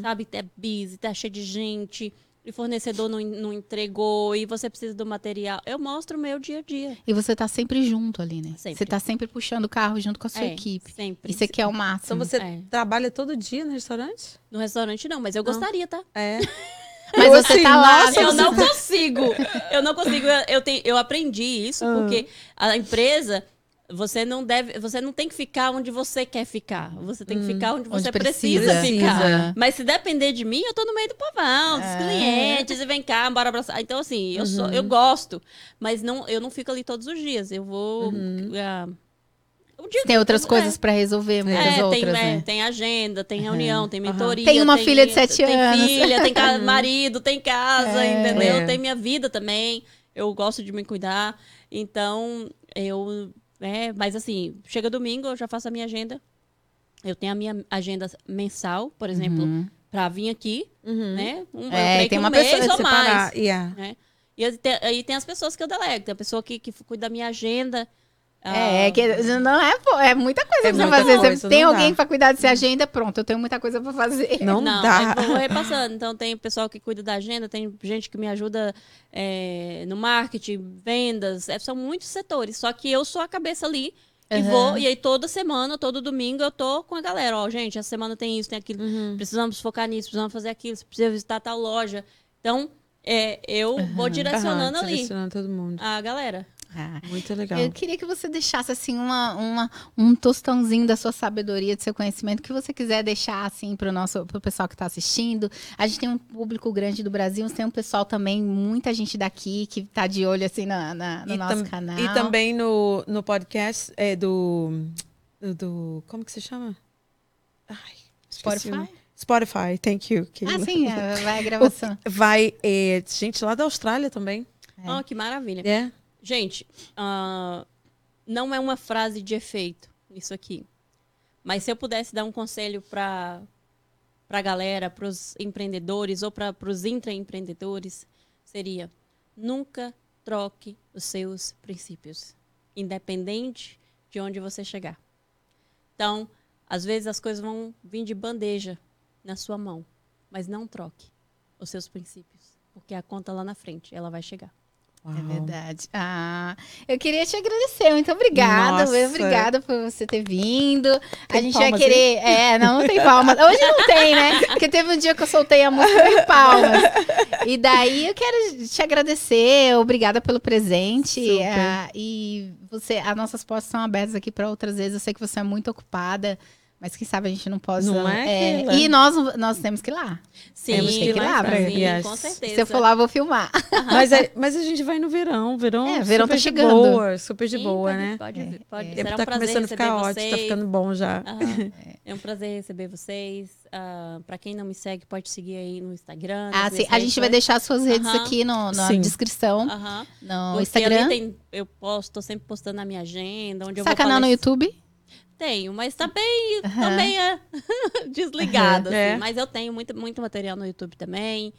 sabe? É busy, tá cheio de gente, e fornecedor não, não entregou, e você precisa do material. Eu mostro o meu dia a dia. E você tá sempre junto ali, né? Sempre. Você tá sempre puxando o carro junto com a sua É, equipe. Sempre. Isso aqui é o Então máximo. você É. trabalha todo dia no restaurante? No restaurante não, mas eu gostaria, tá? É. Mas Eu, você assim, tá lá. nossa, Eu você- não consigo. Eu não consigo. Eu, eu, tenho, eu aprendi isso Ah. porque a empresa. Você não deve, você não tem que ficar onde você quer ficar. Você tem que ficar onde você Onde precisa, precisa. ficar. Precisa. Mas se depender de mim, eu tô no meio do povão, dos É. clientes, e vem cá, bora abraçar. Então, assim, eu, sou, eu gosto, mas não, eu não fico ali todos os dias. Eu vou. o dia- Tem outras é. coisas pra resolver, muitas É, tem, outras, né, né? tem agenda, tem reunião, tem mentoria. Tem uma filha de sete tem anos. filha, tem ca- marido, tem casa, É. entendeu? É. Tem minha vida também. Eu gosto de me cuidar. Então, eu. É, mas assim, chega domingo, eu já faço a minha agenda. Eu tenho a minha agenda mensal, por exemplo, Uhum. pra vir aqui, Uhum. né? Um, É, tem uma um pessoa mês de ou mais. Yeah. né? E aí tem, aí tem as pessoas que eu delego. Tem a pessoa que, que cuida da minha agenda. É, ah, que não é, pô, é muita coisa É pra você muita fazer. Você coisa, tem não alguém dá. pra cuidar dessa agenda, pronto, eu tenho muita coisa pra fazer. Não, Não, dá. eu vou repassando. Então, tem pessoal que cuida da agenda, tem gente que me ajuda é, no marketing, vendas. é, são muitos setores. Só que eu sou a cabeça ali. E Aham. vou, e aí toda semana, todo domingo, eu tô com a galera. Ó, gente, essa semana tem isso, tem aquilo. Uhum. Precisamos focar nisso, precisamos fazer aquilo, você precisa visitar tal loja. Então, é, eu vou direcionando ali Direcionando todo mundo. a galera. Ah, Muito legal. Eu queria que você deixasse assim uma, uma- um tostãozinho da sua sabedoria, do seu conhecimento, que você quiser deixar assim para o nosso pro pessoal que está assistindo. A gente tem um público grande do Brasil, mas tem um pessoal também, muita gente daqui que está de olho assim na, na- no E nosso tam- canal. E também no, no podcast é, do, do, do- Como que se chama? Ai, Spotify? Spotify, thank you. Keila. Ah, sim, é, vai a gravação. Vai é, gente lá da Austrália também. É. Ó, que maravilha. É. Gente, ah, não é uma frase de efeito isso aqui. Mas se eu pudesse dar um conselho para a galera, para os empreendedores ou para os intraempreendedores, seria nunca troque os seus princípios, independente de onde você chegar. Então, às vezes as coisas vão vir de bandeja na sua mão, mas não troque os seus princípios, porque a conta lá na frente, ela vai chegar. É Uau. verdade. Ah, eu queria te agradecer. Muito obrigada. Nossa. Obrigada por você ter vindo. a Tem gente vai querer. É, não, não tem palmas. Hoje não tem, né? Porque teve um dia que eu soltei a música e palmas. E daí eu quero te agradecer. Obrigada pelo presente. Super. Ah, e você, as nossas portas estão abertas aqui para outras vezes. Eu sei que você é muito ocupada. Mas quem sabe a gente não possa. Não é, Keila? e nós, nós temos que ir lá. Sim, Temos que ir lá pra- sim, Yes. com certeza. Se eu for lá, eu vou filmar. Mas, é- mas a gente vai no verão. Verão, É, verão tá super de chegando. boa, super de Sim, boa, pode, né? Pode, É, vir, pode. é. Será um tá prazer começando a ficar ótimo, vocês. tá ficando bom já. Aham. É um prazer receber vocês. Ah, pra quem não me segue, pode seguir aí no Instagram. Ah, sim. A gente vai deixar suas redes Aham. aqui no, na Sim. descrição, Aham. no Porque Instagram. tem, eu posto, tô sempre postando na minha agenda, onde eu vou canal no. YouTube? Tenho, mas tá bem, também é desligado, É. assim. Mas eu tenho muito, muito material no YouTube também.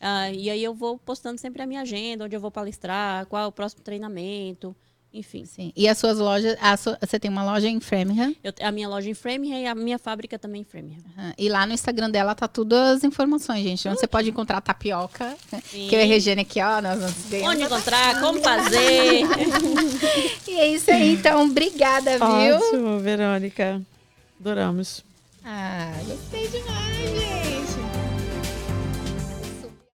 Ah, e aí eu vou postando sempre a minha agenda, onde eu vou palestrar, qual é o próximo treinamento, enfim. Sim. E as suas lojas, a sua- você tem uma loja em Framingham. Eu, a minha loja em Framingham e a minha fábrica também em Framingham. Aham. E lá no Instagram dela tá tudo as informações, gente. Onde você pode encontrar tapioca. Sim. Que eu e a Regina aqui, ó, nós vamos. Onde encontrar, como fazer. E é isso aí, então. Obrigada, viu? Ótimo, Verônica. Adoramos. Ah, gostei demais, gente.